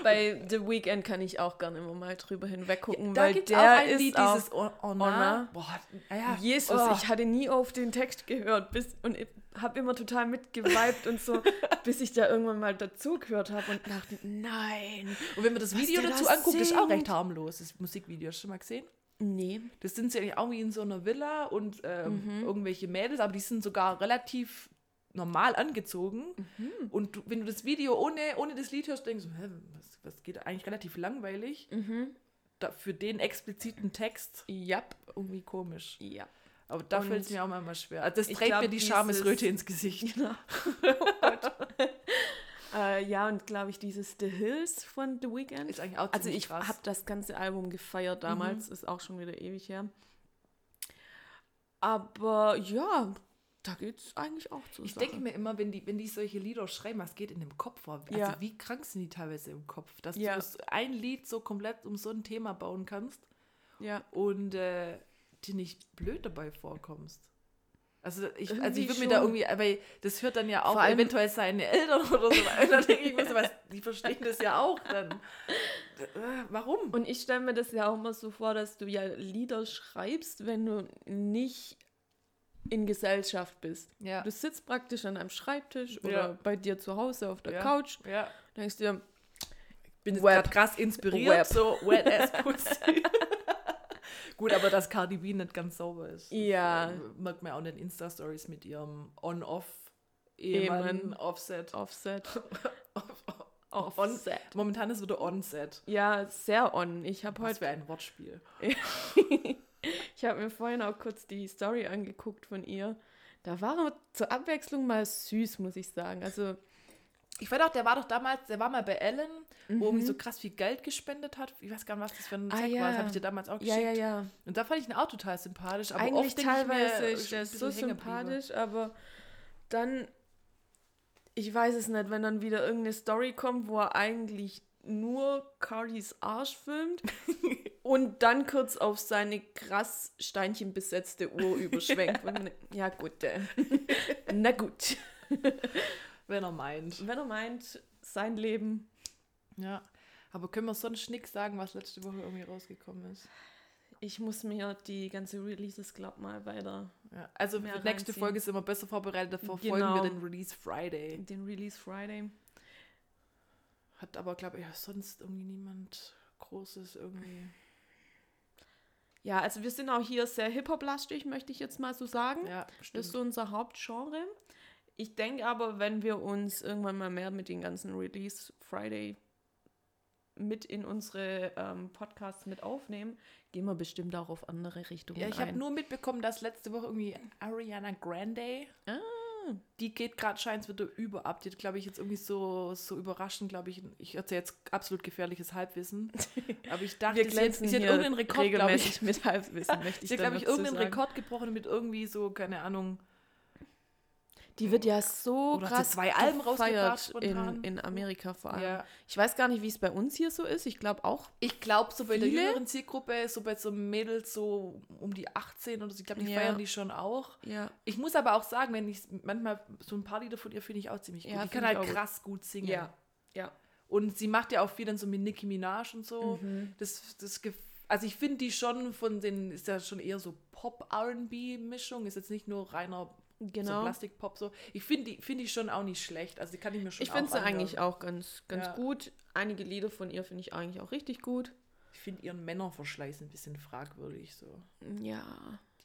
Bei The Weeknd kann ich auch gerne immer mal drüber hinweggucken, da weil der auch ein ist Lied, auch dieses na. Boah, naja. Jesus, oh. ich hatte nie auf den Text gehört bis, und ich habe immer total mitgeweibt und so, bis ich da irgendwann mal dazu gehört habe und dachte, nein. Und wenn man das Video dazu da anguckt, ist auch singt. recht harmlos. Das Musikvideo, hast du schon mal gesehen? Nee. Das sind sie eigentlich auch wie in so einer Villa und ähm, Mhm. irgendwelche Mädels, aber die sind sogar relativ normal angezogen. Mhm. Und du, wenn du das Video ohne, ohne das Lied hörst, denkst du, hä, was, was geht eigentlich relativ langweilig. Mhm. Da, für den expliziten Text Ja. irgendwie komisch. Ja. Aber da fällt es mir auch manchmal schwer. Also das trägt mir glaub, die dieses- Schamesröte ins Gesicht. Genau. Äh, ja, und glaube ich, dieses The Hills von The Weeknd. Ist eigentlich auch Also ich habe das ganze Album gefeiert damals, ist auch schon wieder ewig her. Aber ja, da geht's eigentlich auch zur Ich Sache. denke mir immer, wenn die, wenn die solche Lieder schreiben, was geht in dem Kopf vor? Also Ja. wie krank sind die teilweise im Kopf, dass Ja. du ein Lied so komplett um so ein Thema bauen kannst ja. und äh, dir nicht blöd dabei vorkommst. Also ich, also ich würde mir da irgendwie, weil das hört dann ja auch Vor allem- eventuell seine Eltern oder so. Und dann denke ich mir so, was, die verstehen das ja auch dann. Äh, Warum? Und ich stelle mir das ja auch immer so vor, dass du ja Lieder schreibst, wenn du nicht in Gesellschaft bist. Ja. Du sitzt praktisch an einem Schreibtisch oder Ja. bei dir zu Hause auf der Ja. Couch, Ja. denkst dir, bin jetzt gerade krass inspiriert, Web. so wet as pussy. Gut, aber dass Cardi B nicht ganz sauber ist. Ja. Das, äh, merkt man auch in den Insta-Stories mit ihrem On-Off-Ehemann, Ehemann. Offset. Offset. On, Offset. momentan ist wieder Onset. Ja, sehr on. Ich habe Was heute für ein Wortspiel. Ich habe mir vorhin auch kurz die Story angeguckt von ihr. Da war er zur Abwechslung mal süß, muss ich sagen. Also, Ich fand auch, der war doch damals, der war mal bei Ellen, wo Mhm. irgendwie so krass viel Geld gespendet hat. Ich weiß gar nicht, was das für ein Ah, Zweck ja. war. Das habe ich dir damals auch ja, geschickt. ja, ja. Und da fand ich ihn auch total sympathisch. Aber Eigentlich oft denk ich mir, teilweise ist der so sympathisch, aber dann, ich weiß es nicht, wenn dann wieder irgendeine Story kommt, wo er eigentlich nur Cardis Arsch filmt und dann kurz auf seine krass steinchenbesetzte Uhr überschwenkt. Ja, gut. Äh. Na gut. Wenn er meint. Wenn er meint, sein Leben. Ja. Aber können wir sonst nichts sagen, was letzte Woche irgendwie rausgekommen ist? Ich muss mir die ganze Releases, glaub mal, weiter Ja. Also für die nächste. Folge sind wir besser vorbereitet. Da verfolgen Genau. wir den Release Friday. den Release Friday. Hat aber, glaube ich, sonst irgendwie niemand Großes irgendwie. Ja, also wir sind auch hier sehr Hip-Hop-lastig, möchte ich jetzt mal so sagen. Ja, Das stimmt. ist so unser Hauptgenre. Ich denke aber, wenn wir uns irgendwann mal mehr mit den ganzen Release Friday mit in unsere ähm, Podcasts mit aufnehmen, gehen wir bestimmt auch auf andere Richtungen Ja, ich habe nur mitbekommen, dass letzte Woche irgendwie Ariana Grande, Ah, die geht gerade scheint wieder über ab. Die hat, glaube ich, jetzt irgendwie so, so überraschend, glaube ich, ich erzähle jetzt absolut gefährliches Halbwissen. Aber ich dachte, wir sie hat, sie hat irgendeinen Rekord, glaube ich. mit Halbwissen, möchte ich Sie hat, glaube ich, irgendeinen sagen. Rekord gebrochen mit irgendwie so, keine Ahnung, Die wird ja so Oder sie krass zwei Alben rausgebracht in, in Amerika vor allem. Ja. Ich weiß gar nicht, wie es bei uns hier so ist. Ich glaube auch. Ich glaube, so bei der Viele? jüngeren Zielgruppe, so bei so Mädels so um die 18 oder so, ich glaube, die Ja. feiern die schon auch. Ja. Ich muss aber auch sagen, wenn ich manchmal so ein paar Lieder von ihr finde ich auch ziemlich gut. Ja, die kann halt krass gut singen. Ja. Ja. Und sie macht ja auch viel dann so mit Nicki Minaj und so. Mhm. Das, das also ich finde die schon von den, ist ja schon eher so Pop-R&B-Mischung, ist jetzt nicht nur reiner so Genau. Plastikpop so. Ich finde die, find die schon auch nicht schlecht. Also die kann ich mir schon Ich finde sie eigentlich auch ganz, ganz Ja. gut. Einige Lieder von ihr finde ich eigentlich auch richtig gut. Ich finde ihren Männerverschleiß ein bisschen fragwürdig so. Ja,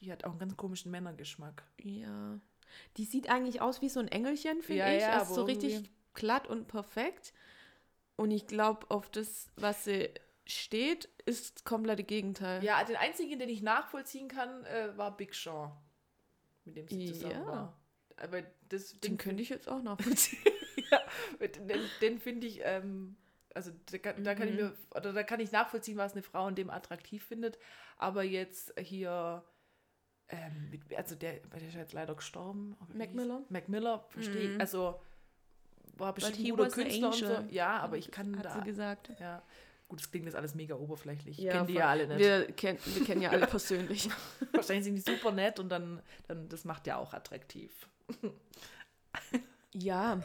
Die hat auch einen ganz komischen Männergeschmack. ja. Die sieht eigentlich aus wie so ein Engelchen, finde Ja, ich. ja, also so richtig glatt und perfekt. Und ich glaube, auf das, was sie steht, ist das komplette Gegenteil. Ja, den einzigen, den ich nachvollziehen kann, äh, war Big Sean. Mit dem sie zusammen Ja. war. Aber das, Den den, könnte ich jetzt auch nachvollziehen. den, den finde ich, ähm, also da kann, da kann ich Mhm. mir, oder da kann ich nachvollziehen, was eine Frau in dem attraktiv findet. Aber jetzt hier, ähm, mit, also der, der ist jetzt leider gestorben. Mac Miller? Mac Miller, verstehe ich. Mhm. Also war bestimmt ein guter Künstler und so. Ja, aber ich kann Hat da. sie gesagt. Ja. Gut, das klingt jetzt alles mega oberflächlich. Ich Ja, kenne die ja alle nicht. Wir, kenn, wir kennen ja alle persönlich. Wahrscheinlich sind die super nett und dann, dann das macht ja auch attraktiv. ja,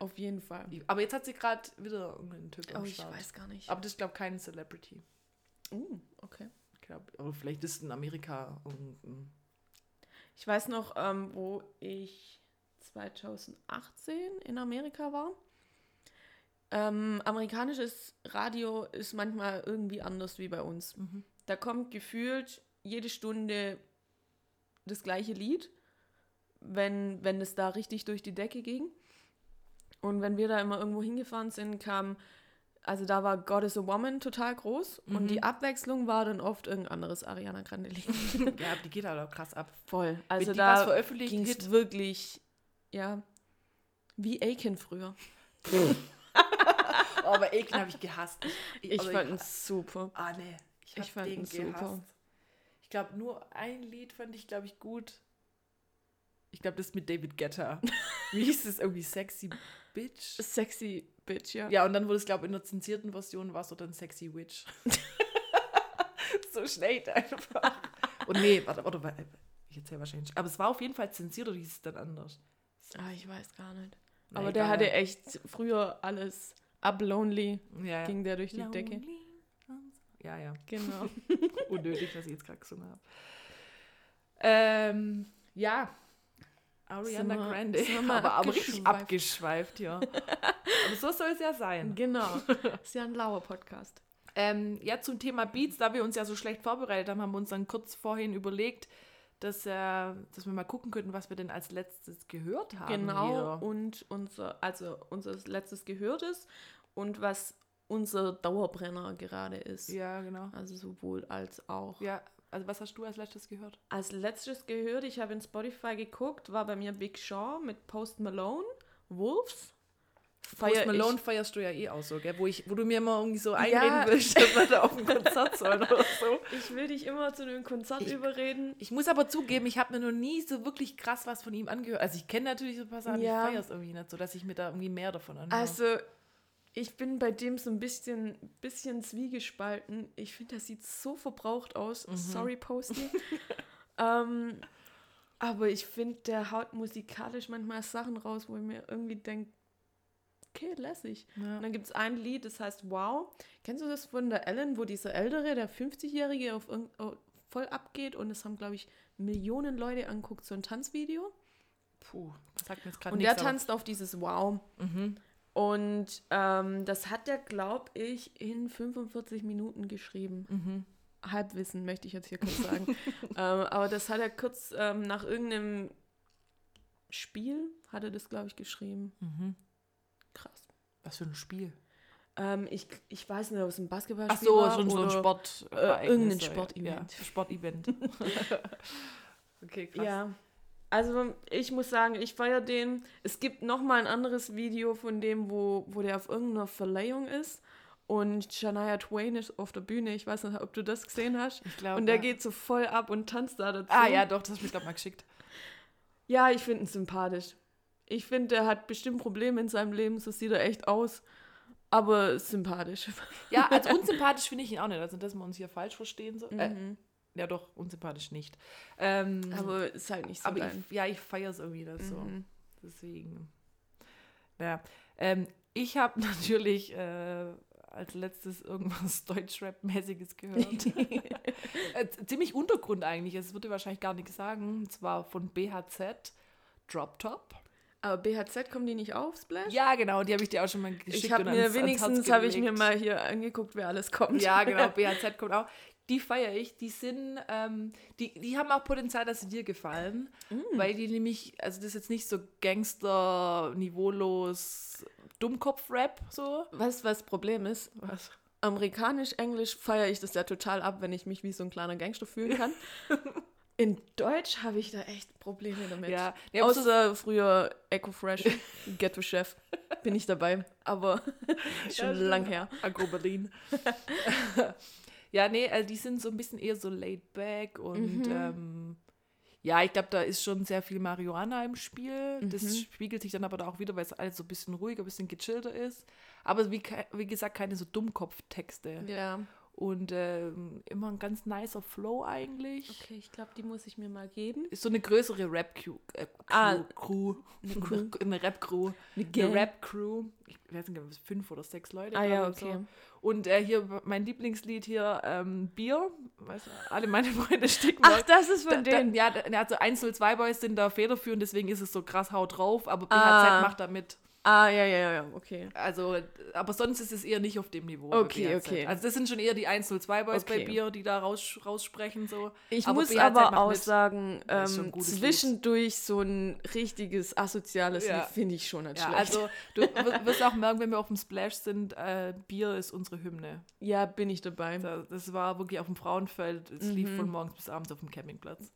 auf jeden Fall. Aber jetzt hat sie gerade wieder irgendeinen Typ Oh, ich weiß gar nicht. Aber das ist, glaube ich, kein Celebrity. Uh, okay. Ich glaub, aber vielleicht ist in Amerika irgendein. Ich weiß noch, ähm, wo ich 2018 in Amerika war. Ähm, amerikanisches Radio ist manchmal irgendwie anders wie bei uns. Da kommt gefühlt jede Stunde das gleiche Lied, wenn, wenn es da richtig durch die Decke ging. Und wenn wir da immer irgendwo hingefahren sind, kam, also da war God is a Woman total groß und die Abwechslung war dann oft irgendein anderes Ariana Grande Lied. ja, aber die geht halt auch krass ab. Voll. Also da veröffentlicht, ging es wirklich, ja, wie Aiken früher. Oh, aber Aiken habe ich gehasst. Ich, ich also fand ihn super. Ah, nee. Ich, Ich fand ihn super. gehasst. Ich glaube, nur ein Lied fand ich, glaube ich, gut. Ich glaube, das mit David Guetta. Wie hieß es irgendwie? Sexy Bitch? Sexy Bitch, ja. Ja, und dann wurde es, glaube ich, in der zensierten Version war es so dann Sexy Witch. so schlecht einfach. Und nee, warte, warte, warte, ich erzähle wahrscheinlich. Aber es war auf jeden Fall zensiert oder hieß es dann anders? Ah, ich weiß gar nicht. Na, Aber der hatte echt früher alles up lonely, Ja, ja. ging der durch die Decke. Lonely. Ja, ja. Genau. Unnötig, was ich jetzt gerade gesungen habe. Ähm, ja. Ariana wir- Grande. aber, aber richtig abgeschweift. abgeschweift, ja. aber so soll es ja sein. genau. Ist ja ein lauer Podcast. Ähm, ja, zum Thema Beats, da wir uns ja so schlecht vorbereitet haben, haben wir uns dann kurz vorhin überlegt, dass, äh, dass wir mal gucken könnten, was wir denn als letztes gehört haben. Genau. hier. Und unser, also unser letztes Gehörtes und was unser Dauerbrenner gerade ist. Ja, genau. Also sowohl als auch. Ja, also was hast du als letztes gehört? Als letztes gehört, ich habe in Spotify geguckt, war bei mir Big Sean mit Post Malone, Wolves. Post Feier Malone ich- feierst du ja eh auch so, gell? Wo, ich, wo du mir immer irgendwie so Ja. einreden willst, dass wir da auf ein Konzert sollen oder so. Ich will dich immer zu einem Konzert Ich- überreden. Ich muss aber zugeben, ich habe mir noch nie so wirklich krass was von ihm angehört. Also ich kenne natürlich so ein paar Sachen, Ja. ich feiere es irgendwie nicht so, dass ich mir da irgendwie mehr davon anhöre. Also, ich bin bei dem so ein bisschen, bisschen zwiegespalten. Ich finde, das sieht so verbraucht aus. Mhm. Sorry, Posty. ähm, aber ich finde, der haut musikalisch manchmal Sachen raus, wo ich mir irgendwie denke, okay, lässig. Ja. Und dann gibt es ein Lied, das heißt Wow. Kennst du das von der Ellen, wo dieser Ältere, der 50-Jährige, auf oh, voll abgeht und es haben, glaube ich, Millionen Leute anguckt, so ein Tanzvideo? Puh, das sagt mir jetzt gerade Und der tanzt auf dieses Wow. Mhm. Und ähm, das hat der, glaube ich, in 45 Minuten geschrieben. Mhm. Halbwissen möchte ich jetzt hier kurz sagen. ähm, aber das hat er kurz ähm, nach irgendeinem Spiel, hat er das, glaube ich, geschrieben. Mhm. Krass. Was für ein Spiel? Ähm, ich, ich weiß nicht, ob es ein Ach Basketballspiel so, war schon so ein Sport. äh, irgendein Sportevent. Ja, Sportevent. okay, krass. Ja. Also ich muss sagen, ich feiere den. Es gibt noch mal ein anderes Video von dem, wo, wo der auf irgendeiner Verleihung ist und Shania Twain ist auf der Bühne. Ich weiß nicht, ob du das gesehen hast. Ich glaub, und der ja. geht so voll ab und tanzt da dazu. Ah ja, doch, das hast du mir glaube mal geschickt. Ja, ich finde ihn sympathisch. Ich finde, der hat bestimmt Probleme in seinem Leben, so sieht er echt aus. Aber sympathisch. Ja, als unsympathisch finde ich ihn auch nicht. Also, dass wir uns hier falsch verstehen. So. Äh, Mhm. ja, doch, unsympathisch nicht. Ähm, Aber ist halt nicht so aber ich, ja, ich feiere es irgendwie das so. Mhm. Deswegen. Naja, ähm, ich habe natürlich äh, als letztes irgendwas Deutschrap-mäßiges gehört. äh, ziemlich Untergrund eigentlich. Es würde wahrscheinlich gar nichts sagen. Und zwar von BHZ Drop Top. Aber BHZ kommen die nicht auf, Splash? Ja, genau, die habe ich dir auch schon mal geschickt. Ich habe mir ans- wenigstens habe ich mir mal hier angeguckt, wer alles kommt. Ja, genau, BHZ kommt auch. Die feiere ich. Die sind, ähm, die, die haben auch Potenzial, dass sie dir gefallen. Mm. Weil die nämlich, also das ist jetzt nicht so Gangster, niveaulos, Dummkopf-Rap so. Weißt du, was das Problem ist? Was? Amerikanisch, Englisch feiere ich das ja total ab, wenn ich mich wie so ein kleiner Gangster fühlen kann. In Deutsch habe ich da echt Probleme damit. Ja, so- Außer früher Echo Fresh, Ghetto Chef, bin ich dabei. Aber schon Ja, lang her. Agro Berlin. ja, nee, also die sind so ein bisschen eher so laid back und Mhm. ähm, ja, ich glaube, da ist schon sehr viel Marihuana im Spiel. Mhm. Das spiegelt sich dann aber da auch wieder, weil es alles so ein bisschen ruhiger, ein bisschen gechillter ist. Aber wie, wie gesagt, keine so Dummkopf-Texte. Ja. Und ähm, immer ein ganz nicer Flow eigentlich. Okay, ich glaube, die muss ich mir mal geben. Ist so eine größere Rap-Crew. Äh, Crew, Ah, Crew. eine Crew. Eine Rap-Crew. Eine. Rap-Crew. Ich weiß nicht, ob es fünf oder sechs Leute Ah ja, okay. So. Und äh, hier mein Lieblingslied hier, ähm, Bier. Weißt du, alle meine Freunde sticken. Ach, das ist von da, denen. ja, da, also 102 Boys sind da federführend, deswegen ist es so krass haut drauf, aber BHZ Ah. macht da mit. Ah, ja, ja, ja, okay. Also, aber sonst ist es eher nicht auf dem Niveau. Okay, okay. Also das sind schon eher die 102 Boys bei Okay. Bier, die da raus, raussprechen. So. Ich Aber muss BHZ aber auch mit. sagen, Das ähm, zwischendurch so ein richtiges asoziales Ja. Lied finde ich schon nicht Ja, schlecht. also du wirst auch merken, wenn wir auf dem Splash sind, äh, Bier ist unsere Hymne. ja, bin ich dabei. Da- Das war wirklich auf dem Frauenfeld. Es lief Mhm. von morgens bis abends auf dem Campingplatz.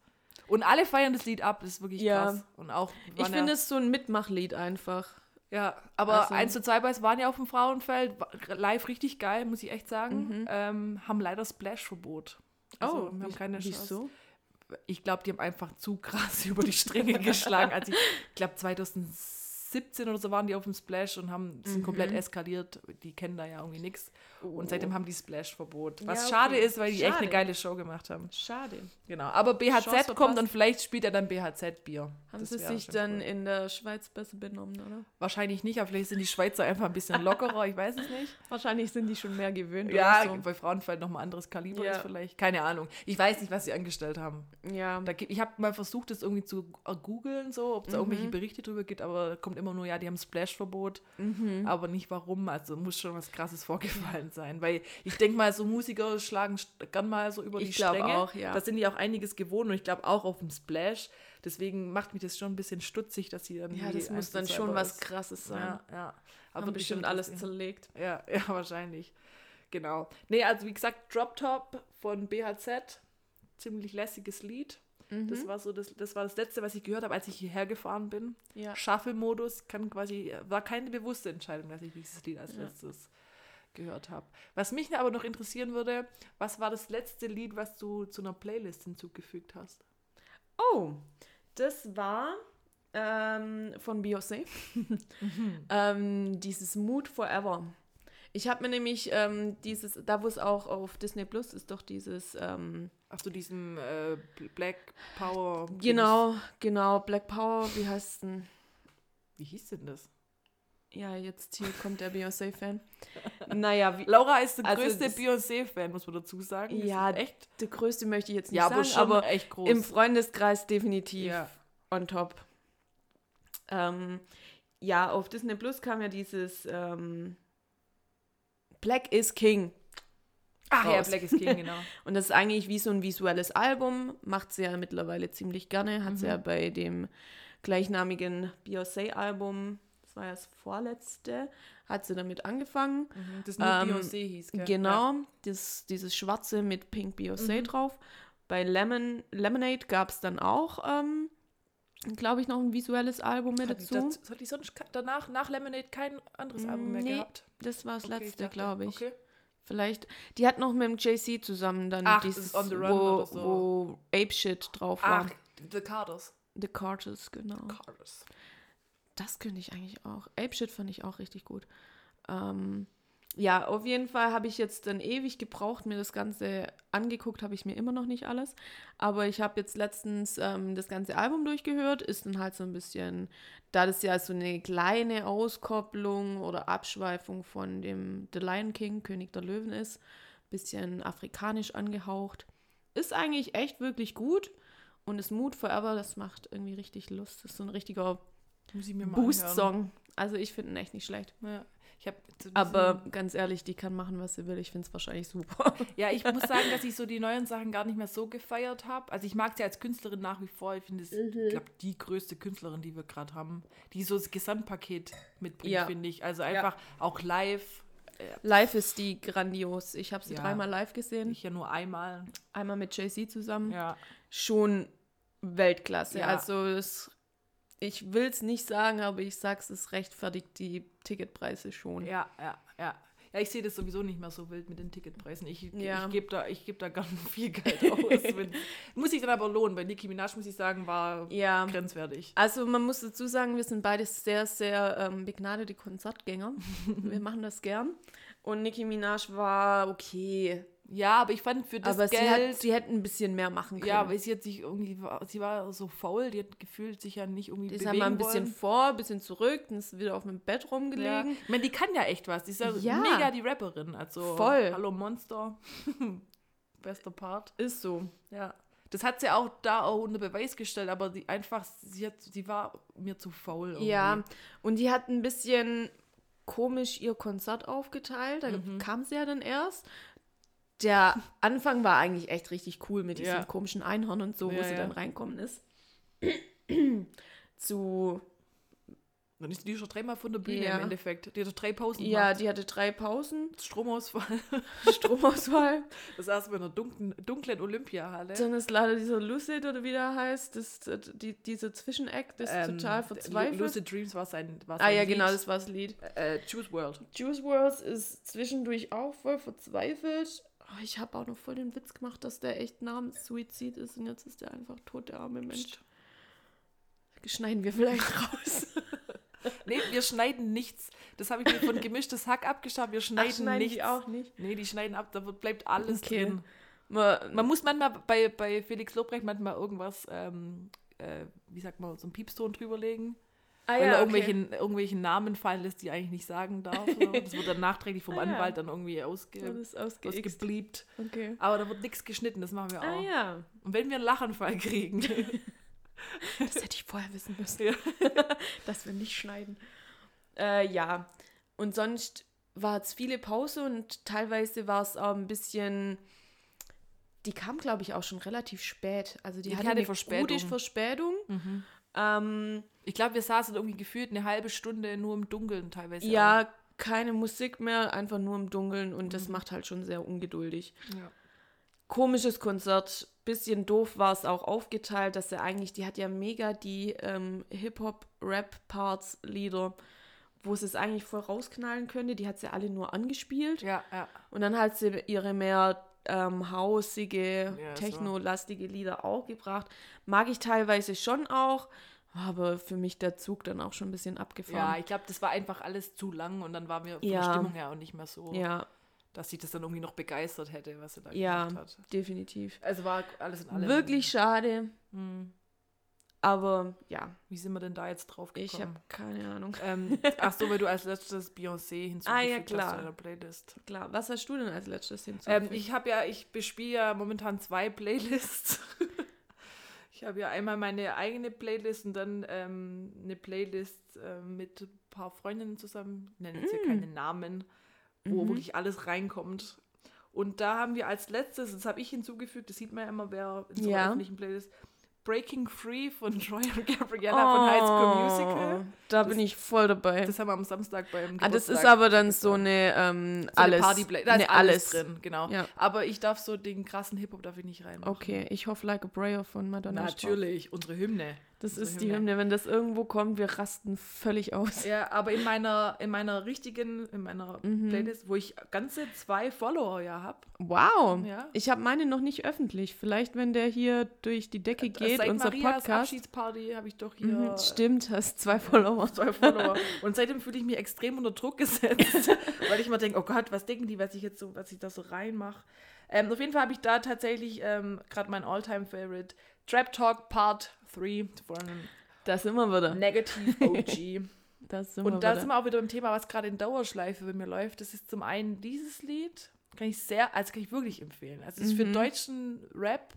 Und alle feiern das Lied ab, das ist wirklich Ja. krass. Und auch Ich finde es so ein Mitmachlied einfach. Ja, aber Also- 1 zu 2 Boys waren ja auf dem Frauenfeld, live richtig geil, muss ich echt sagen. Ähm, haben leider Splash-Verbot. Also, wir haben keine Chance. Oh, wieso? Ich glaube, die haben einfach zu krass über die Stränge geschlagen. Also ich glaube 2017 oder so waren die auf dem Splash und haben sind komplett Mhm. eskaliert. Die kennen da ja irgendwie nichts. Und seitdem haben die Splash-Verbot. Was Oh. Ja, schade okay. ist, weil die echt eine Schade. geile Show gemacht haben. Schade. Genau. Aber BHZ Chance kommt und vielleicht spielt er dann BHZ-Bier. Haben Das sie sich dann cool. in der Schweiz besser benommen, oder? Wahrscheinlich nicht, aber vielleicht sind die Schweizer einfach ein bisschen lockerer, ich weiß es nicht. Wahrscheinlich sind die schon mehr gewöhnt Ja, oder bei Frauenfeld nochmal anderes Kaliber Ja. ist vielleicht. Keine Ahnung. Ich weiß nicht, was sie angestellt haben. so. Ja. Da, ich habe mal versucht, das irgendwie zu äh, googeln, so, ob es da irgendwelche Berichte drüber gibt, aber kommt immer nur, ja, die haben Splash-Verbot, aber nicht warum. Also muss schon was Krasses vorgefallen sein. Weil ich denke mal, so Musiker schlagen gern mal so über Ich die glaub Stränge. auch, ja. Da sind die auch einiges gewohnt und ich glaube auch auf dem Splash. Deswegen macht mich das schon ein bisschen stutzig, dass sie dann. ja, das muss 1 zu dann 2 schon was Krasses sein. Ja, ja. Haben wird bestimmt alles zerlegt. Ja, ja, wahrscheinlich. Genau. Nee, also wie gesagt, Drop Top von BHZ. Ziemlich lässiges Lied. Das war so das, das war das letzte, was ich gehört habe, als ich hierher gefahren bin. Ja. Shuffle-Modus kann quasi, war keine bewusste Entscheidung, dass ich dieses Lied als letztes gehört habe. Was mich aber noch interessieren würde, was war das letzte Lied, was du zu einer Playlist hinzugefügt hast? Oh, das war ähm, von Beyoncé. ähm, dieses Mood Forever. Ich habe mir nämlich ähm, dieses, da wo es auch auf Disney Plus ist, doch dieses, ähm, Ach so, diesem äh, Black Power. genau, genau, Black Power, wie heißt denn? Wie hieß denn das? Ja, jetzt hier kommt der Beyoncé-Fan. Naja, wie, Laura ist der Also größte Beyoncé-Fan, muss man dazu sagen. Ja, echt. der größte möchte ich jetzt nicht Ja, sagen, aber aber echt groß. im Freundeskreis definitiv Ja. on top. Ähm, ja, auf Disney Plus kam ja dieses ähm, Black is King. Ach ja, raus. Black is King, genau. Und das ist eigentlich wie so ein visuelles Album. Macht sie ja mittlerweile ziemlich gerne. Hat sie Mhm. ja bei dem gleichnamigen Beyoncé-Album, war ja das vorletzte, hat sie damit angefangen. Das nur Ähm, Beyoncé hieß, gell? Genau, das, dieses Schwarze mit Pink Beyoncé drauf. Bei Lemon, Lemonade gab es dann auch, ähm, glaube ich, noch ein visuelles Album mit Hat dazu. das, hat die sonst ke- danach, nach Lemonade, kein anderes Album mehr Nee, gehabt? Das war das Okay, letzte, glaube ich. Okay. Vielleicht. Die hat noch mit dem JC zusammen dann Ach, das dieses, On the Run wo, oder so. wo Ape Shit drauf war. Ach, The Carters. The Carters, genau. Carters. Das könnte ich eigentlich auch. Ape Shit fand ich auch richtig gut. Ähm, ja, auf jeden Fall habe ich jetzt dann ewig gebraucht, mir das Ganze angeguckt, habe ich mir immer noch nicht alles. Aber ich habe jetzt letztens ähm, das ganze Album durchgehört, ist dann halt so ein bisschen, da das ja so eine kleine Auskopplung oder Abschweifung von dem The Lion King, König der Löwen ist, bisschen afrikanisch angehaucht. Ist eigentlich echt wirklich gut. Und das Mood Forever, das macht irgendwie richtig Lust. Das ist so ein richtiger Boost-Song. Also ich finde ihn echt nicht schlecht. Ja. Aber ganz ehrlich, die kann machen, was sie will. Ich finde es wahrscheinlich super. Ja, ich muss sagen, dass ich so die neuen Sachen gar nicht mehr so gefeiert habe. Also ich mag sie als Künstlerin nach wie vor. Ich finde es, Mhm. ich glaube, die größte Künstlerin, die wir gerade haben, die so das Gesamtpaket mitbringt, Ja. finde ich. Also einfach auch live. Live ist die grandios. Ich habe sie Ja. dreimal live gesehen. Ich ja nur einmal. Einmal mit Jay-Z zusammen. Ja. Schon Weltklasse. Ja. Also es, ich will es nicht sagen, aber ich sag's, es rechtfertigt die Ticketpreise schon. Ja, ja, ja. Ja, ich sehe das sowieso nicht mehr so wild mit den Ticketpreisen. Ich, Ja. ich gebe da, ich geb da gar nicht viel Geld aus. Wenn, muss ich dann aber lohnen. Bei Nicki Minaj, muss ich sagen, war Ja. grenzwertig. Also man muss dazu sagen, wir sind beide sehr, sehr ähm, begnadete Konzertgänger. wir machen das gern. Und Nicki Minaj war okay. Ja, aber ich fand für das aber sie, Geld... hat, sie hätten ein bisschen mehr machen können. ja, aber sie hat sich irgendwie, war- sie war so faul, die hat gefühlt sich ja nicht irgendwie Die ist bewegen einmal ein bisschen wollen. vor, ein bisschen zurück, dann ist sie wieder auf dem Bett Ja. rumgelegen. Ich meine, die kann ja echt was. Die ist ja, Ja. mega die Rapperin. Also, Voll. Hallo Monster. Bester Part. Ist so. Ja. Das hat sie auch da auch unter Beweis gestellt, aber die einfach, sie, hat, sie war mir zu faul. Irgendwie. Ja, und die hat ein bisschen komisch ihr Konzert aufgeteilt. Da Mhm. kam sie ja dann erst. Der Anfang war eigentlich echt richtig cool mit diesem Ja. komischen Einhorn und so, wo Ja, sie ja. dann reinkommen ist. Zu Dann ist die schon dreimal von der Bühne Ja. im Endeffekt. Die hat doch drei Pausen Ja, gemacht. die hatte drei Pausen, Stromausfall. Stromausfall. Das saßen wir in einer dunklen, dunklen Olympiahalle. Dann ist leider dieser Lucid oder wie der heißt, das, die, dieser Zwischeneck, das Ähm, total verzweifelt. Lucid Dreams war sein, war ah sein ja, Lied. genau, das war das Lied. Äh, Choose World. Juice WRLD ist zwischendurch auch voll verzweifelt. Oh, ich habe auch noch voll den Witz gemacht, dass der echt namens Suizid ist und jetzt ist der einfach tot, der arme Mensch. Schneiden wir vielleicht raus. Nee, wir schneiden nichts. Das habe ich mir von gemischtes Hack abgeschaut. Wir schneiden, Ach, schneiden nichts. die auch nicht. Nee, die schneiden ab, da bleibt alles Okay. drin. Man, Man muss manchmal bei, bei Felix Lobrecht manchmal irgendwas, ähm, äh, wie sagt man, so einen Piepston drüberlegen. Ah, weil er ja, irgendwelchen, irgendwelchen Namen fallen lässt, die er eigentlich nicht sagen darf. Das wird dann nachträglich vom Ah, ja. Anwalt dann irgendwie ausge, ausgeixt. ausgebliebt. Okay. Aber da wird nichts geschnitten, das machen wir auch. Ah ja, Und wenn wir einen Lachanfall kriegen, das hätte ich vorher wissen müssen, Ja. dass wir nicht schneiden. Äh, ja, und sonst war es viele Pause und teilweise war es auch ein bisschen. Die kam, glaube ich, auch schon relativ spät. Also die, Die hatte hatte eine Verspätung. gute Verspätung. Ähm, ich glaube, wir saßen irgendwie gefühlt eine halbe Stunde nur im Dunkeln teilweise. ja, keine Musik mehr, einfach nur im Dunkeln und das macht halt schon sehr ungeduldig. auch. Ja. komisches Konzert. Bisschen doof war es auch aufgeteilt, dass er eigentlich, die hat ja mega die ähm, Hip-Hop-Rap-Parts-Lieder, wo sie es eigentlich voll rausknallen könnte. Die hat sie alle nur angespielt. Ja, ja. Und dann hat sie ihre mehr ähm, hausige, Ja, technolastige Lieder auch gebracht. Mag ich teilweise schon auch, aber für mich der Zug dann auch schon ein bisschen Ja, abgefahren. ich glaube, das war einfach alles zu lang und dann war mir von Ja. der Stimmung her auch nicht mehr so, Ja, dass sich das dann irgendwie noch begeistert hätte, was sie da ja, gemacht hat. definitiv. Also war alles in allem. Wirklich schade, Hm. aber ja, Wie sind wir denn da jetzt drauf gekommen? ich habe keine Ahnung. ähm, ach so, weil du als letztes Beyoncé hinzugefügt Ah, ja, klar. hast zu deiner Playlist. Klar, was hast du denn als letztes hinzugefügt? Ähm, ich habe ja, ich bespiele ja momentan zwei Playlists. ich habe ja einmal meine eigene Playlist und dann ähm, eine Playlist äh, mit ein paar Freundinnen zusammen. Ich nenne jetzt Mm. hier keine Namen, wo Mhm. wirklich alles reinkommt. Und da haben wir als letztes, das habe ich hinzugefügt, das sieht man ja immer, wer in so einer Ja. öffentlichen Playlist, Breaking Free von Troy und Gabriella von High School Musical. Oh, Da Das- bin ich voll dabei. Das haben wir am Samstag beim ah, das ist Geburtstag aber dann so eine ähm, so eine alles. Partyplay. Da eine ist alles drin, genau. Ja. Aber ich darf so den krassen Hip-Hop darf ich nicht reinmachen. Okay, ich hoffe Like a Prayer von Madonna. Natürlich, unsere Hymne. Das ist die Hymne. Wenn das irgendwo kommt, wir rasten völlig aus. Ja, aber in meiner, in meiner richtigen, in meiner Mhm. Playlist, wo ich ganze zwei Follower ja habe. Wow. Ja. Ich habe meine noch nicht öffentlich. Vielleicht, wenn der hier durch die Decke geht, Seit unser Marias Podcast. Abschiedsparty habe ich doch hier Mhm, stimmt, hast zwei Follower. zwei Follower. Und seitdem fühle ich mich extrem unter Druck gesetzt, weil ich immer denke, oh Gott, was denken die, was ich jetzt so, was ich da so reinmache. Ähm, auf jeden Fall habe ich da tatsächlich ähm, gerade mein All-Time-Favorite Trap Talk Part 3 von Da sind wir wieder. Negative OG. Da sind Und da wieder. sind wir auch wieder beim Thema, was gerade in Dauerschleife bei mir läuft. Das ist zum einen dieses Lied, kann ich sehr, also kann ich wirklich empfehlen. Also es ist für deutschen Rap.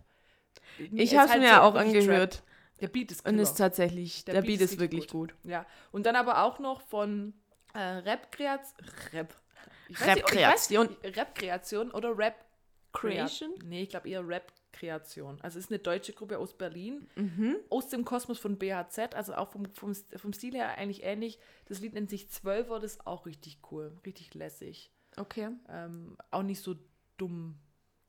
Mhm. ich ist habe es halt mir sehr auch angehört. Der Beat ist Und killer. ist tatsächlich, der, Beat ist richtig wirklich gut. Ja. Und dann aber auch noch von äh, Rap-Kreation. Rap. Rap-Kreation. Rap-Kreation oder Rap Creation? Nee, ich glaube eher Rap-Kreation. Also es ist eine deutsche Gruppe aus Berlin. Mhm. Aus dem Kosmos von BHZ, also auch vom, vom, vom Stil her eigentlich ähnlich. Das Lied nennt sich Zwölfer, das ist auch richtig cool, richtig lässig. Okay. Ähm, auch nicht so dumm.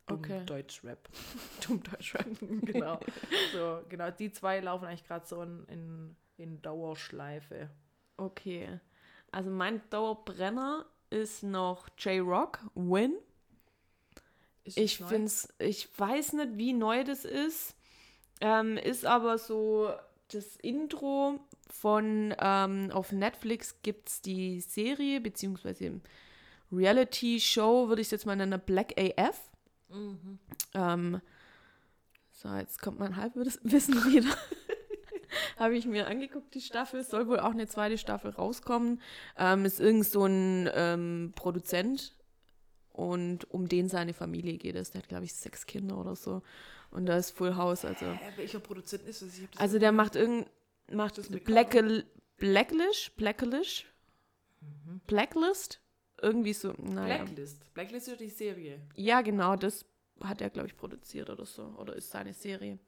dumm Okay. Deutschrap. Dumm Deutschrap. genau. So, genau. Die zwei laufen eigentlich gerade so in, in, in Dauerschleife. Okay. Also mein Dauerbrenner ist noch J-Rock, Win. Ist Ich finde es, ich weiß nicht, wie neu das ist. Ähm, ist aber so das Intro von, ähm, auf Netflix gibt es die Serie, beziehungsweise Reality-Show, würde ich es jetzt mal nennen, Black AF. Mhm. Ähm, so, jetzt kommt mein halbes Wissen wieder. Habe ich mir angeguckt, die Staffel. Soll wohl auch eine zweite Staffel rauskommen. Ähm, ist irgend so ein ähm, Produzent und um den seine Familie geht es. Der hat, glaube ich, sechs Kinder oder so. Und da ist Full House. Also, Hä, welcher Produzent ist das? Das also der macht irgend macht Das mit Black, Blacklish, Blacklish, Blacklist, irgendwie so. Naja. Blacklist. Blacklist ist die Serie. Ja, genau, das hat er, glaube ich, produziert oder so. Oder ist seine Serie.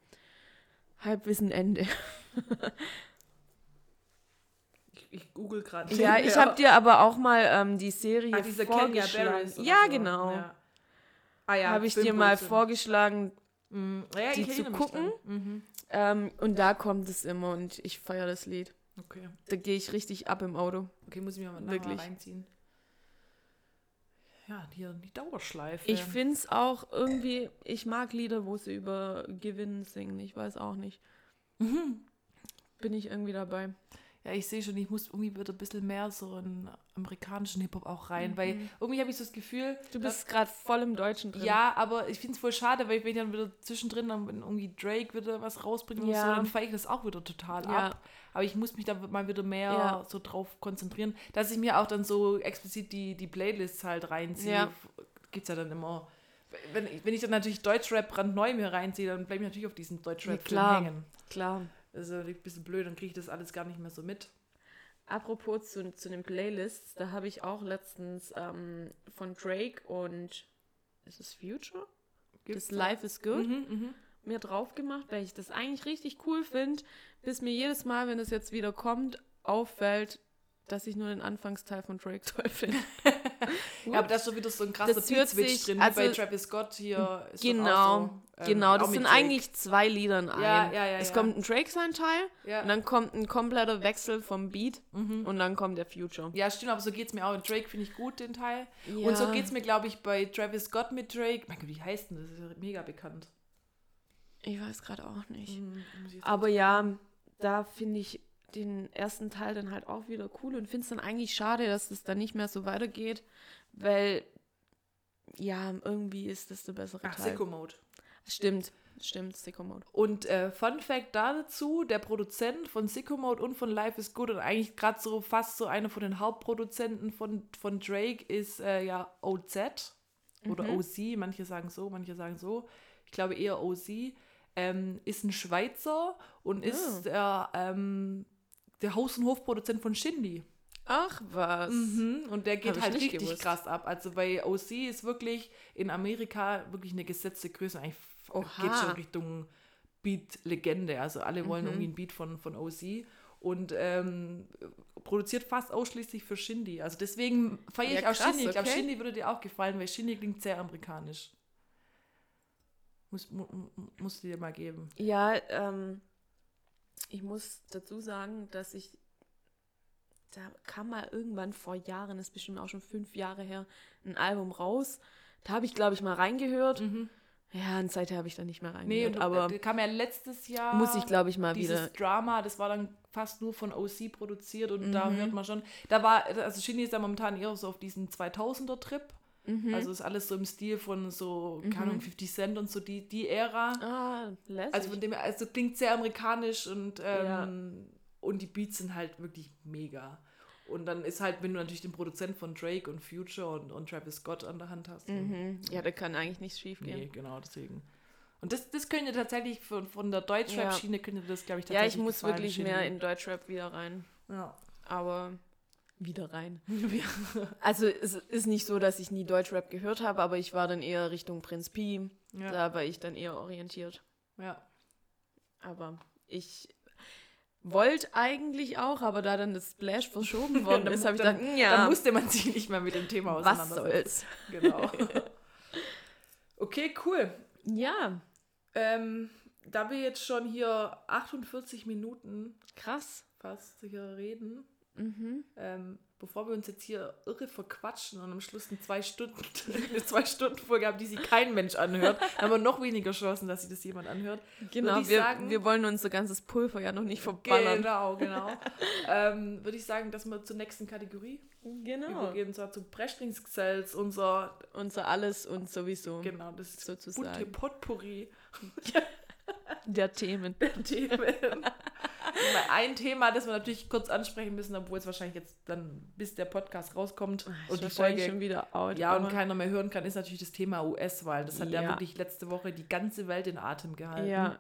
Halbwissen Ende. Ich, ich google gerade. Ja, ich habe dir aber auch mal ähm, die Serie ah, diese vorgeschlagen. Ja, so. genau. Ja. Ah ja, habe ich dir mal vorgeschlagen, Mhm. Ja, die zu gucken. Mhm. ähm, und da kommt es immer und ich feiere das Lied. Okay. Da gehe ich richtig ab im Auto. Okay, muss ich mir mal Wirklich. mal reinziehen. Ja, hier die Dauerschleife. Ich finde es auch irgendwie, ich mag Lieder, wo sie über Gewinnen singen. Ich weiß auch nicht. Mhm. Bin ich irgendwie dabei. Ja, ich sehe schon, ich muss irgendwie wieder ein bisschen mehr so in amerikanischen Hip-Hop auch rein, weil irgendwie habe ich so das Gefühl, Mhm. Du bist gerade voll im Deutschen drin. ja, aber ich finde es voll schade, weil wenn dann wieder zwischendrin dann wenn irgendwie Drake wieder was rausbringen muss, Ja. so, dann feiere ich das auch wieder total Ja. ab. Aber ich muss mich da mal wieder mehr Ja. so drauf konzentrieren, dass ich mir auch dann so explizit die, die Playlists halt reinziehe. Ja. Gibt's ja dann immer. Wenn, ich- wenn ich dann natürlich Deutschrap brandneu mir reinziehe, dann bleibe ich natürlich auf diesen Deutschrap Ja, klar. hängen. Klar. Also ein bisschen blöd, dann kriege ich das alles gar nicht mehr so mit. Apropos zu, zu den Playlists, da habe ich auch letztens ähm, von Drake und ist es Future? Gibt's das da? Life is Good Mhm, mhm. mir drauf gemacht, weil ich das eigentlich richtig cool finde, bis mir jedes Mal, wenn es jetzt wieder kommt, auffällt, dass ich nur den Anfangsteil von Drake toll finde. Ja, aber da ist schon wieder so ein krasser Das Beat-Switch drin, also- wie bei Travis Scott hier. Genau, so, ähm, genau. Das sind Drake. eigentlich zwei Lieder in einem. Ja, ja, ja, es kommt ein Drake sein Teil und dann kommt ein kompletter Wechsel vom Beat Mhm. und dann kommt der Future. Ja, stimmt, aber so geht es mir auch. Drake finde ich gut, den Teil. Und so geht es mir, glaube ich, bei Travis Scott mit Drake. Mein Gott, wie heißt denn das? Das ist mega bekannt. Ich weiß gerade auch nicht. Mhm, Aber ja, da finde ich den ersten Teil dann halt auch wieder cool und finde es dann eigentlich schade, dass es dann nicht mehr so weitergeht, weil ja, irgendwie ist das der bessere Ach, Teil. Sicko Mode. Stimmt, stimmt, Sicko Mode. Und äh, Fun Fact da dazu, der Produzent von Sicko Mode und von Life is Good und eigentlich gerade so fast so einer von den Hauptproduzenten von, von Drake ist äh, ja OZ oder Mhm. OZ, manche sagen so, manche sagen so. Ich glaube eher OZ. Ähm, ist ein Schweizer und Ah. ist der, ähm, der Haus- und Hofproduzent von Shindy. Ach was. Mhm, und der geht Hab halt richtig gewusst. krass ab. Also bei OC ist wirklich in Amerika wirklich eine gesetzte Größe. Eigentlich Oha. geht schon Richtung Beat-Legende. Also alle wollen Mhm. irgendwie ein Beat von, von OC. Und ähm, produziert fast ausschließlich für Shindy. Also deswegen feiere ich Ja, auch krass, Shindy. Ich glaube. Shindy würde dir auch gefallen, weil Shindy klingt sehr amerikanisch. Muss, mu, mu- musst du dir mal geben. Ja, ähm, ich muss dazu sagen, dass ich, da kam mal irgendwann vor Jahren, ist bestimmt auch schon fünf Jahre her, ein Album raus. Da habe ich, glaube ich, mal reingehört. Ja, und seither habe ich da nicht mehr Nee, reingehört. und, aber kam ja letztes Jahr. muss ich, glaube ich, mal dieses wieder. Drama, das war dann fast nur von OC produziert und da Mhm. hört man schon, da war, also Shindy ist ja momentan eher so auf diesen 2000er-Trip, Mhm. also ist alles so im Stil von so, keine Ahnung, 50 Cent und so die, die Ära. Ah, lässig. Also von dem also klingt sehr amerikanisch und, ähm, Ja. und die Beats sind halt wirklich mega. Und dann ist halt, wenn du natürlich den Produzent von Drake und Future und, und Travis Scott an der Hand hast. mhm. Ja, da kann eigentlich nichts schief gehen. Nee, genau, deswegen. Und das, das könnte tatsächlich von, von der Deutschrap-Schiene könnte das, glaube ich, Ja, tatsächlich ich muss wirklich mehr in Deutschrap wieder rein. Ja. Aber wieder rein. Also es ist nicht so, dass ich nie Deutschrap gehört habe, aber ich war dann eher Richtung Prinz Pi. Ja. Da war ich dann eher orientiert. ja. Aber ich wollte eigentlich auch, aber da dann das Splash verschoben worden ist, habe ich dann- gedacht, "Hm, ja, Dann musste man sich nicht mehr mit dem Thema was auseinandersetzen. soll's. Genau. okay, cool. Ja, Ähm, da wir jetzt schon hier 48 Minuten krass. fast hier reden, Mhm. ähm, bevor wir uns jetzt hier irre verquatschen und am Schluss eine zwei Stunden, eine zwei Stunden Folge haben, die sich kein Mensch anhört, haben wir noch weniger Chancen, dass sich das jemand anhört. Genau, Würde ich wir, sagen- wir wollen unser ganzes Pulver ja noch nicht verballern. Genau, genau. ähm, Würde ich sagen, dass wir zur nächsten Kategorie Genau. übergehen, und zwar zu Breschlingsgesells, unser, Unser Alles und sowieso genau, das sozusagen. bunte Potpourri der Themen. Themen. Ein Thema, das wir natürlich kurz ansprechen müssen, obwohl es wahrscheinlich jetzt dann, bis der Podcast rauskommt und die Folge schon wieder out. ja und keiner mehr hören kann, ist natürlich das Thema US-Wahl. Das hat ja. Ja. wirklich letzte Woche die ganze Welt in Atem gehalten. Ja,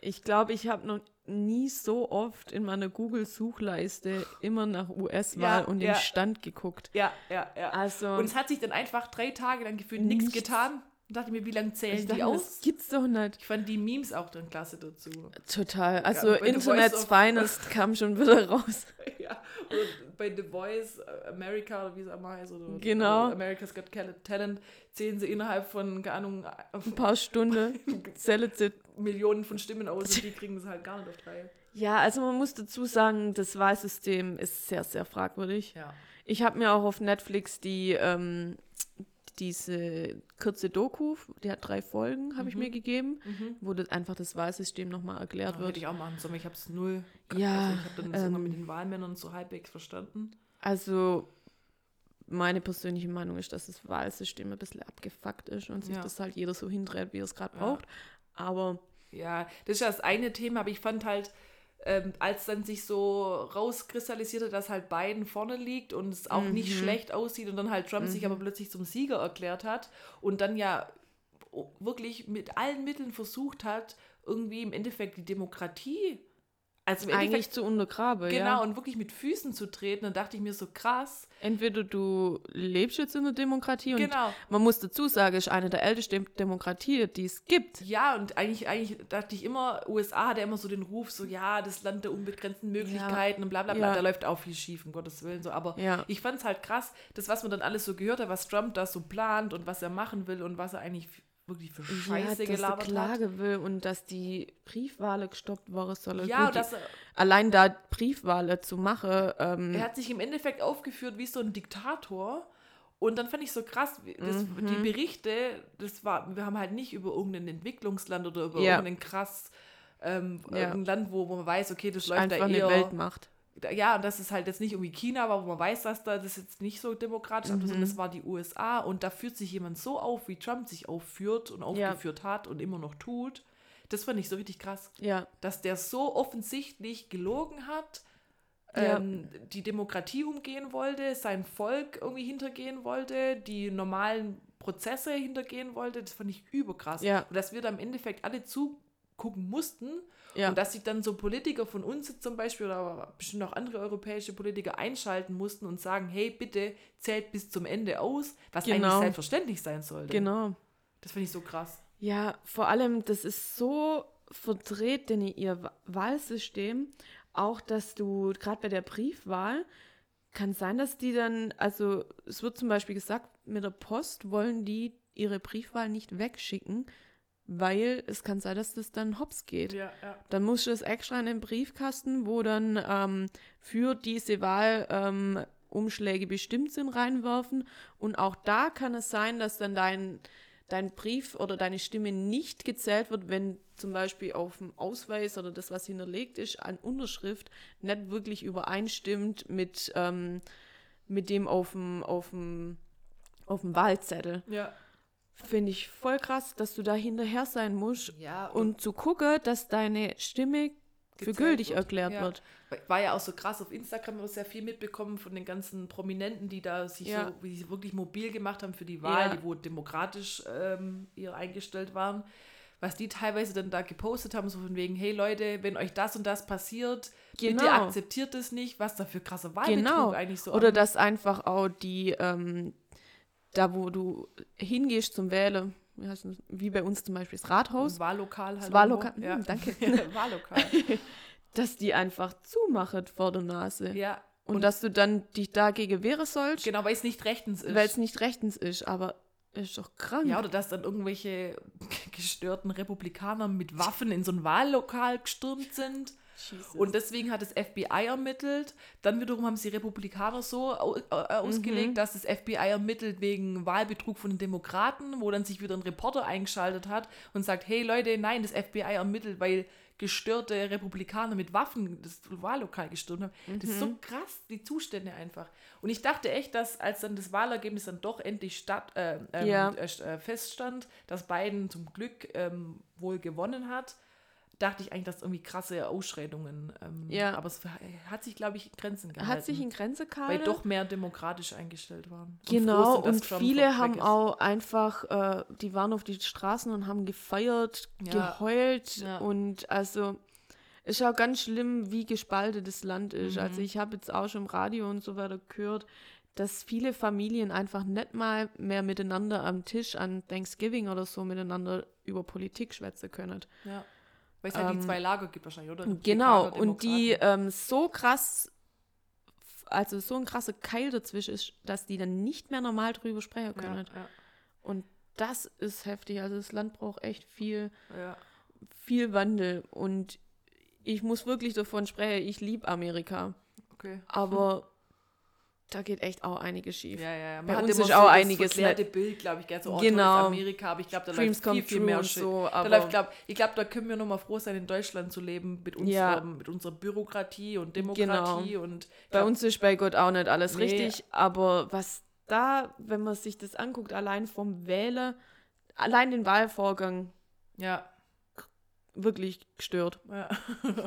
ich glaube, ich habe noch nie so oft in meiner Google-Suchleiste immer nach US-Wahl Ja, und ja. den Stand geguckt. ja, ja. ja. Also, und es hat sich dann einfach drei Tage lang gefühlt Nichts. getan. Und dachte mir, wie lange zählen Ich die dachte, aus? das gibt's doch nicht. Ich fand die Memes auch dann klasse dazu. Total. Also The Internet's Finest kam schon wieder raus. ja, oder bei The Voice äh, America oder wie es einmal heißt, oder Genau. oder America's Got Talent, zählen sie innerhalb von, keine Ahnung, Ein paar Stunden. Zählt sie. Millionen von Stimmen aus und die kriegen das halt gar nicht auf die Reihe. Ja, also man muss dazu sagen, das Wahlsystem ist sehr, sehr fragwürdig. Ja. Ich habe mir auch auf Netflix die ähm, diese kurze Doku, die hat drei Folgen, habe ich mir gegeben, wo das einfach das Wahlsystem nochmal erklärt Ja, wird. hätte ich auch machen sollen, ich habe es null. Ja, also ich habe dann das immer ähm, mit den Wahlmännern so halbwegs verstanden. Also meine persönliche Meinung ist, dass das Wahlsystem ein bisschen abgefuckt ist und sich Ja. das halt jeder so hindreht, wie er es gerade Ja. braucht. Aber Ja, das ist ja das eine Thema, aber ich fand halt, ähm, als dann sich so rauskristallisierte, dass halt Biden vorne liegt und es auch nicht Mhm. schlecht aussieht und dann halt Trump sich aber plötzlich zum Sieger erklärt hat und dann ja wirklich mit allen Mitteln versucht hat, irgendwie im Endeffekt die Demokratie, also im eigentlich zu untergraben, genau, ja. und wirklich mit Füßen zu treten, dann dachte ich mir so krass, Entweder du lebst jetzt in der Demokratie und genau. man muss dazu sagen, es ist eine der ältesten Demokratien, die es gibt. Ja, und eigentlich, eigentlich dachte ich immer, USA hat ja immer so den Ruf, so ja, das Land der unbegrenzten Möglichkeiten und bla bla bla. Ja. Da läuft auch viel schief, um Gottes Willen. So. Aber Ja. ich fand es halt krass, das, was man dann alles so gehört hat, was Trump da so plant und was er machen will und was er eigentlich wirklich für Scheiße ja, dass er gelabert hat. Klage will und dass die Briefwahl gestoppt worden soll. Ja, Gut, dass er, allein da Briefwahl zu machen, ähm, er hat sich im Endeffekt aufgeführt wie so ein Diktator. Und dann fand ich so krass, das, Mhm. die Berichte, das war, wir haben halt nicht über irgendein Entwicklungsland oder über Ja. irgendein krass ähm, Ja. irgendein Land, wo, wo man weiß, okay, das läuft einfach da eher Weltmacht. Ja, und das ist halt jetzt nicht irgendwie China war, wo man weiß, dass da das jetzt nicht so demokratisch ist, sondern das war die USA und da führt sich jemand so auf, wie Trump sich aufführt und Ja. aufgeführt hat und immer noch tut. Das fand ich so richtig krass, Ja, dass der so offensichtlich gelogen hat, Ja. ähm, die Demokratie umgehen wollte, sein Volk irgendwie hintergehen wollte, die normalen Prozesse hintergehen wollte. Das fand ich überkrass. Ja. Und dass wir da im Endeffekt alle zugucken mussten ja. und dass sich dann so Politiker von uns zum Beispiel oder bestimmt auch andere europäische Politiker einschalten mussten und sagen, hey, bitte zählt bis zum Ende aus, was Genau. eigentlich selbstverständlich sein sollte. genau. Das finde ich so krass. Ja, vor allem, das ist so verdreht, denn ihr Wa- Wahlsystem, auch dass du, gerade bei der Briefwahl, kann sein, dass die dann, also es wird zum Beispiel gesagt, mit der Post wollen die ihre Briefwahl nicht wegschicken, weil es kann sein, dass das dann hops geht. Ja, ja. Dann musst du es extra in den Briefkasten, wo dann ähm, für diese Wahl ähm, Umschläge bestimmt sind, reinwerfen. Und auch da kann es sein, dass dann dein, dein Brief oder deine Stimme nicht gezählt wird, wenn zum Beispiel auf dem Ausweis oder das, was hinterlegt ist, an Unterschrift nicht wirklich übereinstimmt mit, ähm, mit dem auf dem, auf dem, auf dem Wahlzettel. Ja. Finde ich voll krass, dass du da hinterher sein musst Ja, und zu gucken, dass deine Stimme für gültig wird, erklärt ja. wird. War ja auch so krass auf Instagram, haben wir sehr viel mitbekommen von den ganzen Prominenten, die da sich Ja. so, wie sie wirklich mobil gemacht haben für die Wahl, die wo demokratisch ähm, eher eingestellt waren. Was die teilweise dann da gepostet haben, so von wegen, hey Leute, wenn euch das und das passiert, bitte Genau. akzeptiert es nicht, was da für krasser Wahlbetrug Genau. eigentlich so Oder dass einfach auch die, ähm, da wo du hingehst zum Wählen, wie, heißt das? wie bei uns zum Beispiel das Rathaus, Wahllokal halt. das Wahllokal, ja. hm, danke, Wahllokal. dass die einfach zumachen vor der Nase. ja. Und, dass du dann dich dagegen wehren sollst, Genau, weil es nicht rechtens ist. weil es nicht rechtens ist, aber ist doch krank. Ja, oder dass dann irgendwelche gestörten Republikaner mit Waffen in so ein Wahllokal gestürmt sind. Jesus. Und deswegen hat das FBI ermittelt. Dann wiederum haben sie Republikaner so äh, ausgelegt, Mhm. dass das FBI ermittelt wegen Wahlbetrug von den Demokraten, wo dann sich wieder ein Reporter eingeschaltet hat und sagt, hey Leute, nein, das FBI ermittelt, weil gestörte Republikaner mit Waffen das Wahllokal gestürmt haben. Das ist so Mhm. krass, die Zustände einfach. Und ich dachte echt, dass als dann das Wahlergebnis dann doch endlich statt, äh, ähm, Ja. äh, äh, feststand, dass Biden zum Glück ähm, wohl gewonnen hat, dachte ich eigentlich, dass irgendwie krasse Ausschreitungen. Ähm, Ja. Aber es hat sich, glaube ich, in Grenzen gehalten. Hat sich in Grenze weil gehalten. doch mehr demokratisch eingestellt waren. Und Genau, sind, und Trump viele haben auch einfach, äh, die waren auf die Straßen und haben gefeiert, Ja. geheult Ja. und also ist auch ganz schlimm, wie gespalten das Land ist. Mhm. Also ich habe jetzt auch schon im Radio und so weiter gehört, dass viele Familien einfach nicht mal mehr miteinander am Tisch an Thanksgiving oder so miteinander über Politik schwätzen können. Ja. Weil es halt die Ähm, zwei Lager gibt wahrscheinlich, oder? Genau, und die ähm, so krass, also so ein krasser Keil dazwischen ist, dass die dann nicht mehr normal drüber sprechen können. ja, ja, Und das ist heftig. Also das Land braucht echt viel, ja. viel Wandel. Und ich muss wirklich davon sprechen, ich liebe Amerika. Okay. Aber da geht echt auch einiges schief. Ja, ja, ja. Bei hat uns ist auch das einiges verklärte Bild, glaube ich, gell, so oh, Genau. Amerika, aber ich glaube, da Dreams läuft viel, viel mehr und Shit. so, da läuft, glaub, ich glaube, da können wir nur mal froh sein, in Deutschland zu leben, mit unserer, Ja. mit unserer Bürokratie und Demokratie und Bei glaub, uns ist bei Gott auch nicht alles Nee. richtig, aber was da, wenn man sich das anguckt, allein vom Wähler, allein den Wahlvorgang ja, wirklich gestört. ja.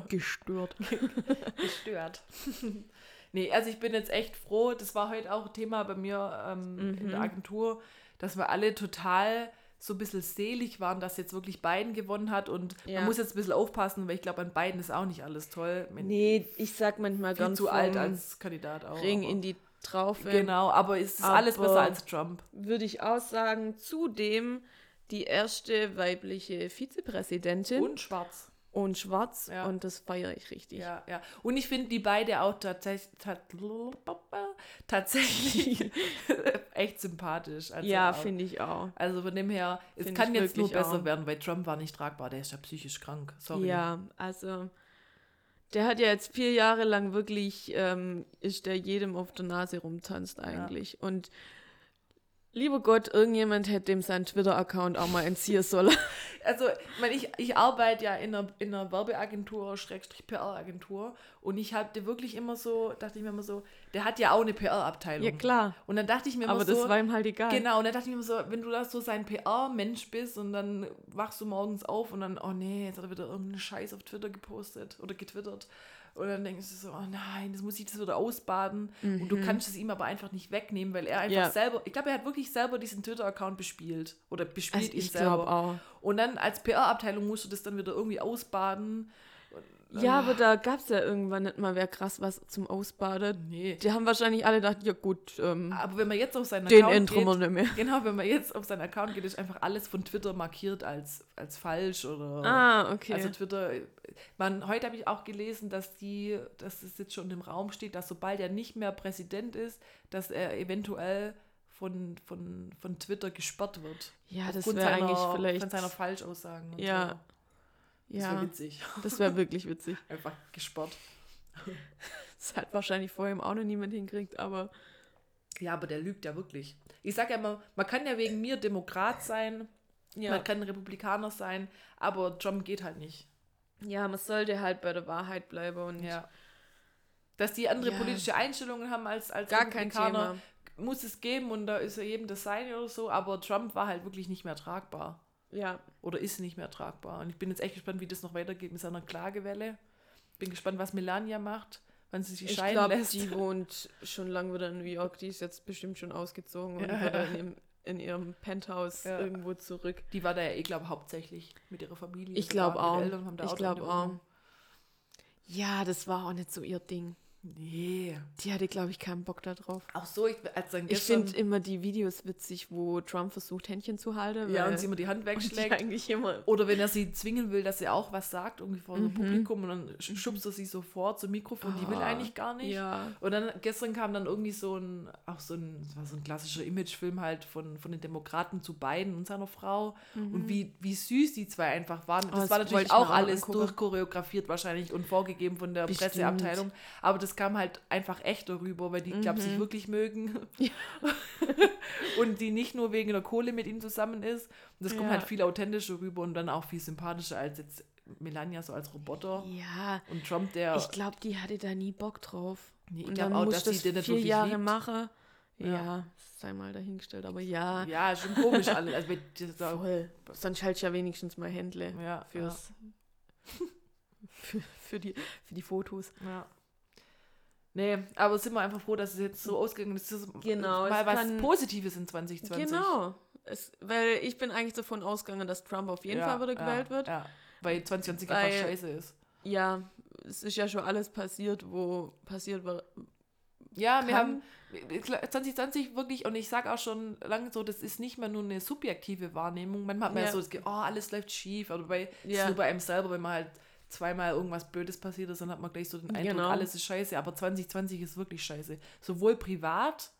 Gestört. gestört. nee, also ich bin jetzt echt froh, das war heute auch Thema bei mir ähm, in der Mhm. Agentur, dass wir alle total so ein bisschen selig waren, dass jetzt wirklich Biden gewonnen hat und Ja. man muss jetzt ein bisschen aufpassen, weil ich glaube, an Biden ist auch nicht alles toll. Man- Nee, ich sag manchmal ganz zu alt als Kandidat auch. Ring in die Traufe. Genau, aber es ist alles Aber- besser als Trump. Würde ich auch sagen. Zudem die erste weibliche Vizepräsidentin und, Und schwarz. Ja. und das feiere ich richtig. Ja, ja. Und ich finde die beide auch tatsächlich, tatsächlich echt sympathisch. Also Ja, finde ich auch. Also von dem her, es Find kann jetzt nur besser auch. werden, weil Trump war nicht tragbar, der ist ja psychisch krank. Sorry. Ja, also der hat ja jetzt vier Jahre lang wirklich, ähm, ist der jedem auf der Nase rumtanzt eigentlich. Und lieber Gott, irgendjemand hätte dem seinen Twitter-Account auch mal entziehen sollen. Also, ich, meine, ich, ich arbeite ja in einer, in einer Werbeagentur, Schrägstrich PR-Agentur und ich hatte wirklich immer so, dachte ich mir immer so, der hat ja auch eine PR-Abteilung. ja, klar. Und dann dachte ich mir immer Aber so, das war ihm halt egal. Genau, und dann dachte ich mir so, wenn du da so sein PR-Mensch bist und dann wachst du morgens auf und dann, oh nee, jetzt hat er wieder irgendeinen Scheiß auf Twitter gepostet oder getwittert. Und dann denkst du so, oh nein, das muss ich das wieder ausbaden. Und du kannst es ihm aber einfach nicht wegnehmen, weil er einfach Mhm. Ja. selber, ich glaube, er hat wirklich selber diesen Twitter-Account bespielt. Oder bespielt Also ihn ich selber. auch. Und dann als PR-Abteilung musst du das dann wieder irgendwie ausbaden. Ja, aber da gab es ja irgendwann nicht mal wer krass was zum Ausbaden. Nee. Die haben wahrscheinlich alle gedacht, ja gut, ähm, Aber wenn man jetzt auf seinen den Account wir geht, nicht mehr. genau, wenn man jetzt auf seinen Account geht, ist einfach alles von Twitter markiert als, als falsch oder Ah, okay. Also Twitter, man, heute habe ich auch gelesen, dass die, dass es jetzt schon im Raum steht, dass sobald er nicht mehr Präsident ist, dass er eventuell von, von, von Twitter gesperrt wird. ja, das wäre eigentlich vielleicht. Von seiner Falschaussagen. Ja. So. Das ja, wäre witzig. das wäre wirklich witzig. Einfach gesperrt. Das hat wahrscheinlich vorher auch noch niemand hinkriegt, aber Ja, aber der lügt ja wirklich. Ich sage ja immer, man kann ja wegen mir Demokrat sein, ja. man kann Republikaner sein, aber Trump geht halt nicht. ja, man sollte halt bei der Wahrheit bleiben und Ja. Dass die andere Ja. politische Einstellungen haben als, als gar kein Republikaner, muss es geben und da ist ja jedem das seine oder so, aber Trump war halt wirklich nicht mehr tragbar. Ja, Oder ist nicht mehr tragbar. Und ich bin jetzt echt gespannt, wie das noch weitergeht mit seiner Klagewelle. Bin gespannt, was Melania macht, wann sie sich ich scheiden glaube, lässt. die wohnt schon lange wieder in New York. Die ist jetzt bestimmt schon ausgezogen und Ja. wieder in ihrem, in ihrem Penthouse Ja. irgendwo zurück. Die war da ja eh, glaube hauptsächlich mit ihrer Familie. Ich glaub ihre auch. Ich glaub eine auch. Ja, das war auch nicht so ihr Ding. Nee. Die hatte, glaube ich, keinen Bock da drauf. Auch so, ich, als dann Ich finde immer die Videos witzig, wo Trump versucht, Händchen zu halten. ja, und sie immer die Hand wegschlägt. eigentlich immer. Oder wenn er sie zwingen will, dass sie auch was sagt, irgendwie vor dem Mhm. Publikum, und dann sch- schubst er sie sofort zum Mikrofon, die will Ah, eigentlich gar nicht. Ja. Und dann gestern kam dann irgendwie so ein, auch so ein, das war so ein klassischer Imagefilm halt von, von den Demokraten zu Biden und seiner Frau. Und wie, wie süß die zwei einfach waren. Das Mhm. das war natürlich auch alles durchchoreografiert wahrscheinlich und vorgegeben von der Bestimmt. Presseabteilung. Aber das kam halt einfach echt darüber, weil die, glaube Mhm. sich wirklich mögen. und die nicht nur wegen der Kohle mit ihm zusammen ist. Und das kommt Ja. halt viel authentischer rüber und dann auch viel sympathischer als jetzt Melania so als Roboter. Ja, Und Trump, der. ich glaube, die hatte da nie Bock drauf. Nee, ich Und glaub dann auch, dass das den nicht vier Jahre liebt. machen. Ja. Ja. sei mal dahingestellt, aber ja, ja, schon komisch alles. Also, voll. Sonst halt ja wenigstens mal Händle ja, fürs, für, für, die, für die Fotos. Ja. Nee, aber sind wir einfach froh, dass es jetzt so ausgegangen ist. dass es Genau, Mal was kann- Positives in 2020. Genau. Es, weil ich bin eigentlich davon ausgegangen, dass Trump auf jeden Ja, Fall wieder gewählt ja, wird. Ja, weil 2020 Weil- einfach scheiße ist. Ja, es ist ja schon alles passiert, wo passiert war, Ja, wir kann. haben 2020 wirklich, und ich sage auch schon lange so, das ist nicht mehr nur eine subjektive Wahrnehmung. Manchmal hat man ja, so das Gefühl, oh, alles läuft schief. Aber bei, das Ja. ist nur bei einem selber, wenn man halt zweimal irgendwas Blödes passiert ist, dann hat man gleich so den Eindruck, Genau. alles ist scheiße. Aber 2020 ist wirklich scheiße. Sowohl privat,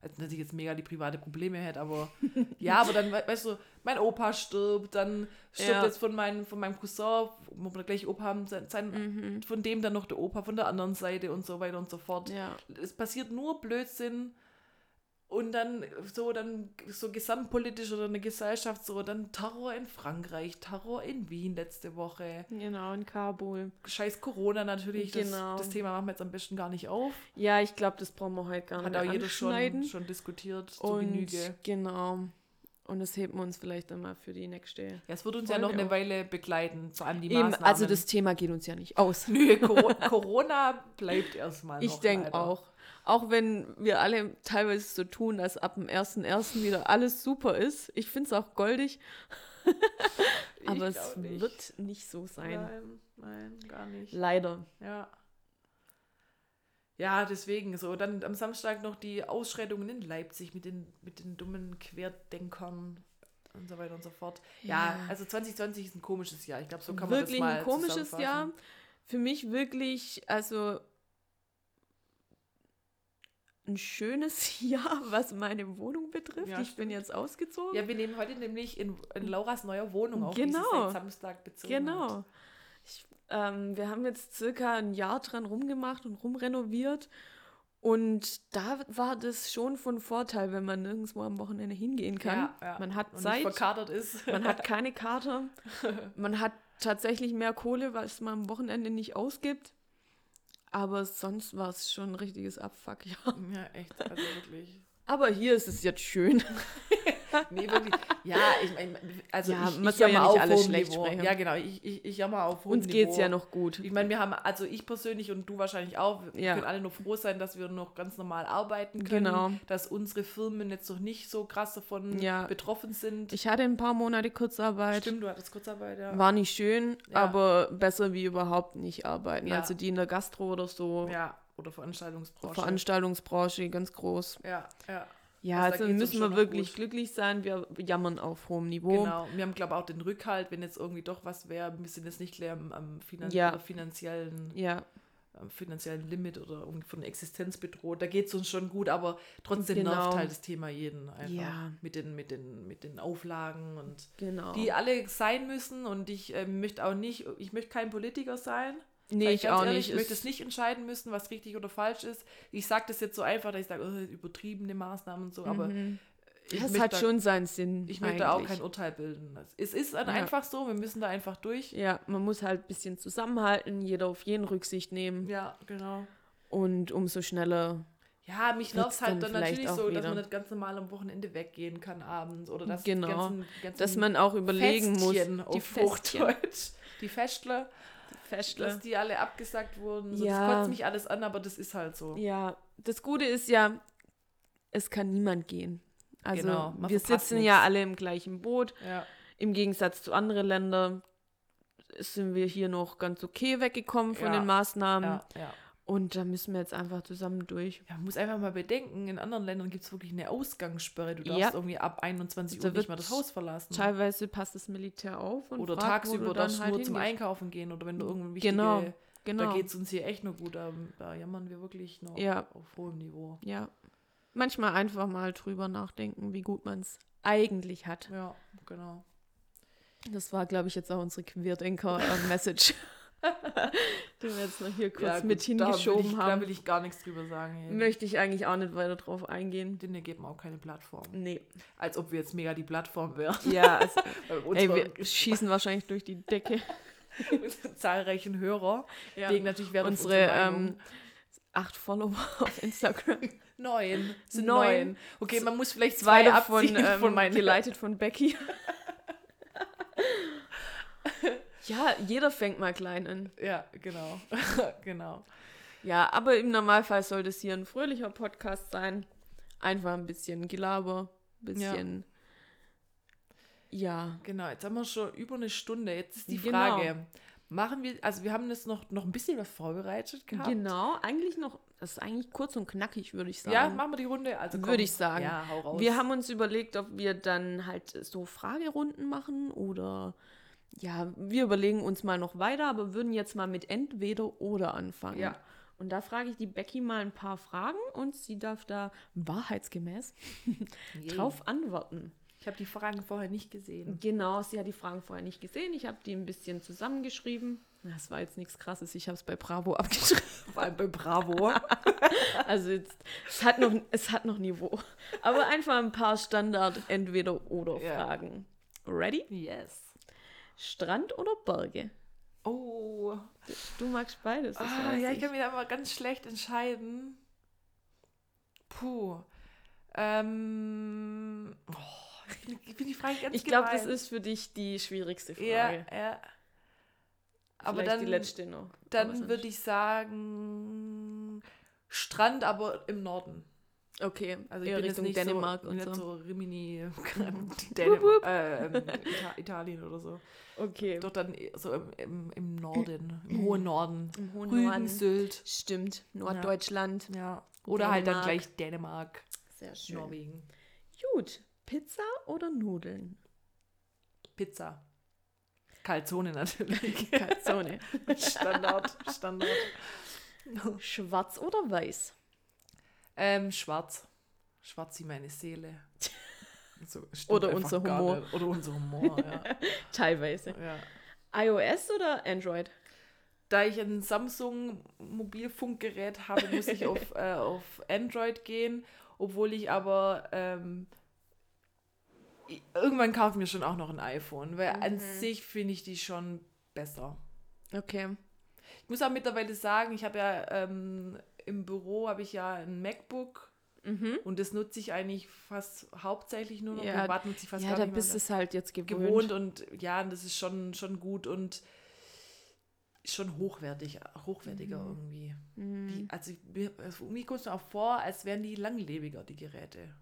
als dass ich jetzt mega die private Probleme hätte, aber ja, aber dann, we- weißt du, mein Opa stirbt, dann stirbt Ja. jetzt von, mein, von meinem Cousin, wo wir gleich Opa haben, sein, sein, Mhm. von dem dann noch der Opa von der anderen Seite und so weiter und so fort Ja. es passiert nur Blödsinn und dann so dann so gesamtpolitisch oder eine Gesellschaft so dann Terror in Frankreich, Terror in Wien letzte Woche, Genau, in Kabul. scheiß Corona natürlich, Genau. das, das Thema machen wir jetzt am besten gar nicht auf, Ja, ich glaube, das brauchen wir heute gar hat nicht auch mehr jeder schon, schon diskutiert zur Und Genüge. genau. Und das heben wir uns vielleicht dann mal für die nächste. Ja, es wird uns ja Folge noch eine auf. Weile begleiten, vor allem die Eben, Maßnahmen. also das Thema geht uns ja nicht aus. Nö, Coro- Corona bleibt erstmal. Ich denke auch. Auch wenn wir alle teilweise so tun, dass ab dem 1.1. wieder alles super ist. Ich finde es auch goldig. Aber es nicht. wird nicht so sein. Nein, nein, gar nicht. Leider. Ja. Ja, deswegen so. Dann am Samstag noch die Ausschreitungen in Leipzig mit den, mit den dummen Querdenkern und so weiter und so fort. Ja, Ja. also 2020 ist ein komisches Jahr. Ich glaube, so kann man wirklich das mal ein komisches. Jahr. Für mich wirklich, also ein schönes Jahr, was meine Wohnung betrifft. Ja, ich bin jetzt ausgezogen. Ja, wir nehmen heute nämlich in, in Lauras neuer Wohnung auf, die Genau. sie seit Samstag bezogen hat. Genau. Ich, ähm, wir haben jetzt circa ein Jahr dran rumgemacht und rumrenoviert. Und da war das schon von Vorteil, wenn man nirgendwo am Wochenende hingehen kann. Ja, ja. Man hat Und Zeit, verkatert ist. man hat keine Karte, man hat tatsächlich mehr Kohle, was man am Wochenende nicht ausgibt. Aber sonst war es schon ein richtiges Abfuck, ja. ja, echt. Also wirklich. Aber hier ist es jetzt schön. Nee, wirklich. Ja, ich meine, also Ja, ich, ich ja jammer nicht auf alles schlecht Niveau. sprechen. Ja, genau. Ich, ich, ich jammer auf hohem Uns geht's Niveau. ja noch gut. Ich meine, wir haben, also ich persönlich und du wahrscheinlich auch, wir Ja. können alle nur froh sein, dass wir noch ganz normal arbeiten können. Genau. Dass unsere Firmen jetzt noch nicht so krass davon Ja. betroffen sind. Ich hatte ein paar Monate Kurzarbeit. Stimmt, du hattest Kurzarbeit, ja. War nicht schön, Ja. aber besser wie überhaupt nicht arbeiten. Ja. Also die in der Gastro oder so, Ja, oder Veranstaltungsbranche. Veranstaltungsbranche, ganz groß. ja, ja. Ja, Also da also müssen wir wirklich gut. glücklich sein. Wir jammern auf hohem Niveau. Genau. Wir haben, glaube ich, auch den Rückhalt, wenn jetzt irgendwie doch was wäre. Wir sind jetzt nicht gleich am, am finan Ja. oder finanziellen Ja, am finanziellen Limit oder irgendwie von Existenz bedroht. Da geht es uns schon gut, aber trotzdem Genau. nervt halt das Thema jeden einfach. Ja. Mit, den, mit, den, mit den Auflagen und genau. die alle sein müssen und ich ähm, möchte auch nicht, ich möchte kein Politiker sein. Nee, Sag ich auch ehrlich, nicht. Ich möchte es nicht entscheiden müssen, was richtig oder falsch ist. Ich sage das jetzt so einfach, dass ich sage, oh, übertriebene Maßnahmen und so, aber ich Das hat da- schon seinen Sinn. ich möchte auch eigentlich. kein Urteil bilden. Es ist dann Ja. einfach so, wir müssen da einfach durch. Ja, man muss halt ein bisschen zusammenhalten, jeder auf jeden Rücksicht nehmen. Ja, genau. Und umso schneller. Ja, mich nervt halt dann dann natürlich auch so, dass wieder. man nicht ganz normal am Wochenende weggehen kann abends oder dass Genau. die ganzen, ganzen Dass man auch überlegen muss. Festchen auf Festchen, Hochdeutsch, die Festler, Festle. dass die alle abgesagt wurden. So, Ja. Das kotzt mich alles an, aber das ist halt so. Ja, das Gute ist ja, es kann niemand gehen. Also Genau, wir sitzen ja nichts. alle im gleichen Boot. Ja, Im Gegensatz zu anderen Ländern sind wir hier noch ganz okay weggekommen von Ja, den Maßnahmen. ja, ja. Und da müssen wir jetzt einfach zusammen durch. Ja, man muss einfach mal bedenken, in anderen Ländern gibt es wirklich eine Ausgangssperre. Du darfst Ja. irgendwie ab 21 Da Uhr nicht mal das Haus verlassen. Teilweise passt das Militär auf und Oder fragt, tagsüber darfst du dann nur halt zum. Einkaufen gehen oder wenn du irgendwie. Genau, genau. Da geht es uns hier echt nur gut. Da, da jammern wir wirklich noch Ja. auf hohem Niveau. Ja. Manchmal einfach mal drüber nachdenken, wie gut man es eigentlich hat. Ja, genau. Das war, glaube ich, jetzt auch unsere Queerdenker-Message, die wir jetzt noch hier kurz Ja, gut, mit da hingeschoben ich, Da haben. will ich gar nichts drüber sagen. Hey. Möchte ich eigentlich auch nicht weiter drauf eingehen. Denen geben auch keine Plattform. Nee. Als ob wir jetzt mega die Plattform wären. Ja, also, ey, wir schießen wahrscheinlich durch die Decke. unseren zahlreichen Hörer. Ja. Legen natürlich auf Unsere unsere ähm, acht Follower auf Instagram. Neun. Sind Neun. neun. Okay, man muss vielleicht Zwei zwei davon ähm, von meinen. geleitet von Becky. Ja, jeder fängt mal klein an. Ja, genau. genau. Ja, aber im Normalfall soll das hier ein fröhlicher Podcast sein. Einfach ein bisschen Gelaber, bisschen. Ja. Genau, jetzt haben wir schon über eine Stunde. Jetzt ist die Genau. Frage. Machen wir, also wir haben jetzt noch, noch ein bisschen was vorbereitet gehabt. Genau, eigentlich noch, das ist eigentlich kurz und knackig, würde ich sagen. Ja, machen wir die Runde. Also. Würde ich sagen. Ja, hau raus. Wir haben uns überlegt, ob wir dann halt so Fragerunden machen oder ja, wir überlegen uns mal noch weiter, aber würden jetzt mal mit entweder oder anfangen. Ja. Und da frage ich die Becky mal ein paar Fragen und sie darf da wahrheitsgemäß drauf antworten. Ich habe die Fragen vorher nicht gesehen. Genau, sie hat die Fragen vorher nicht gesehen. Ich habe die ein bisschen zusammengeschrieben. Das war jetzt nichts Krasses. Ich habe es bei Bravo abgeschrieben. Vor allem bei Bravo. Also jetzt, es hat noch, es hat noch Niveau. Aber einfach ein paar Standard entweder oder. Fragen. Ready? yes. Strand oder Berge? Oh. Du magst beides. Ah, ja, ich ich kann mich da immer ganz schlecht entscheiden. Puh. Ähm. Oh, ich finde ich find die Frage ganz ich glaube, das ist für dich die schwierigste Frage. Ja, ja. Aber Vielleicht dann, die letzte noch. Dann würde ich sagen Strand, aber im Norden. Okay, Also ich eher bin Richtung jetzt nicht Dänemark so, und nicht so. so Rimini, Dänemark, äh, ähm, Ita Italien oder so. Okay. Doch dann so im, im, im Norden, im hohen Norden. Im hohen Rügen, Norden. Sylt. Stimmt. Norddeutschland. Ja. Oder halt dann Dänemark. gleich Dänemark, Sehr schön. Norwegen. Gut. Pizza oder Nudeln? Pizza. Calzone natürlich. Calzone. Standard, Standard. Schwarz oder weiß? Ähm, schwarz. Schwarz wie meine Seele. So, Oder unser Humor. Oder unser Humor, ja. Teilweise. ja. iOS oder Android? Da ich ein Samsung Mobilfunkgerät habe, muss ich auf, äh, auf Android gehen, obwohl ich aber ähm, irgendwann kaufe mir schon auch noch ein iPhone, weil an Mhm. sich finde ich die schon besser. Okay. Ich muss auch mittlerweile sagen, ich habe ja ähm, im Büro habe ich ja ein MacBook und das nutze ich eigentlich fast hauptsächlich nur noch. Mhm. Ja, Privat nutze ich fast ja, gar da nicht bist es halt jetzt gewohnt. gewohnt und ja, das ist schon, schon gut und schon hochwertig, hochwertiger Mhm. irgendwie. Die, also, also irgendwie kommt es mir auch vor, als wären die langlebiger, die Geräte.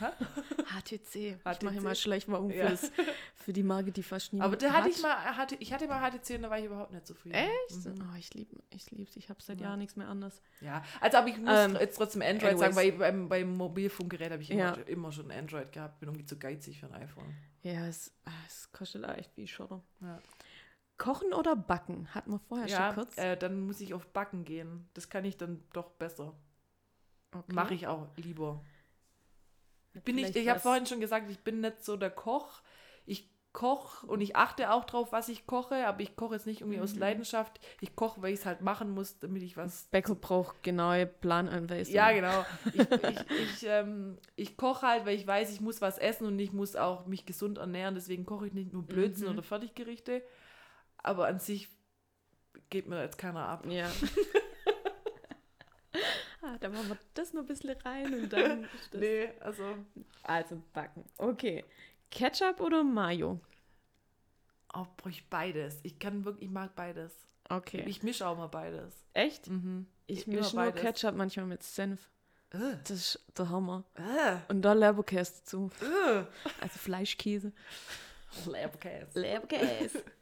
HTC. Ich mache HTC. immer Schleichwerbung Ja. fürs, für die Marke, die fast niemand Aber da hatte hat. ich mal, hatte, ich hatte mal HTC und da war ich überhaupt nicht zufrieden. Echt? Mhm. Oh, ich liebe ich lieb's. Ich habe seit Ja. Jahren nichts mehr anders. Ja, also aber ich muss Ähm, jetzt trotzdem Android anyways. sagen, weil beim, beim Mobilfunkgerät habe ich immer, Ja. immer schon Android gehabt, bin irgendwie zu geizig für ein iPhone. Ja, es, ah, es kostet echt wie Schotter. Ja. Kochen oder backen? Hatten wir vorher schon kurz. äh, dann muss ich auf Backen gehen. Das kann ich dann doch besser. Okay. Mache ich auch lieber. Bin ich, ich habe vorhin schon gesagt, ich bin nicht so der Koch. Ich koche und ich achte auch drauf, was ich koche, aber ich koche jetzt nicht irgendwie aus Mhm. Leidenschaft. Ich koche, weil ich es halt machen muss, damit ich was. Bäcker braucht genaue Plananweisungen. Ja, genau. Ich, ich, ich, ähm, ich koche halt, weil ich weiß, ich muss was essen und ich muss auch mich gesund ernähren. Deswegen koche ich nicht nur Blödsinn Mhm. oder Fertiggerichte. Aber an sich geht mir jetzt keiner ab. Ja. ah, da machen wir das noch ein bisschen rein und dann. ist das- Nee, also. Also backen. Okay. Ketchup oder Mayo? Oh, brauche ich beides. Ich kann wirklich, ich mag beides. Okay. Ich mische auch mal beides. Echt? Mhm. Ich Immer mische nur. Ketchup manchmal mit Senf. Äh, Das ist der Hammer. äh, Und da Leberkäse dazu. äh. Also Fleischkäse. Leberkäse. Leberkäse.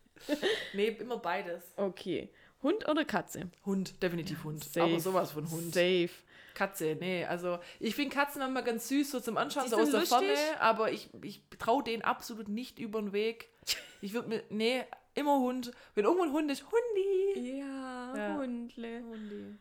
Nee, immer beides. Okay. Hund oder Katze? Hund, definitiv Hund. Safe. Aber sowas von Hund. Safe. Katze, nee. Also ich finde Katzen immer ganz süß, so zum Anschauen, Die so aus der lustig. Ferne, aber ich, ich traue denen absolut nicht über den Weg. Ich würde mir, nee, immer Hund. Wenn irgendwo ein Hund ist, Hundi. Ja, Ja. Hundle. Hundi.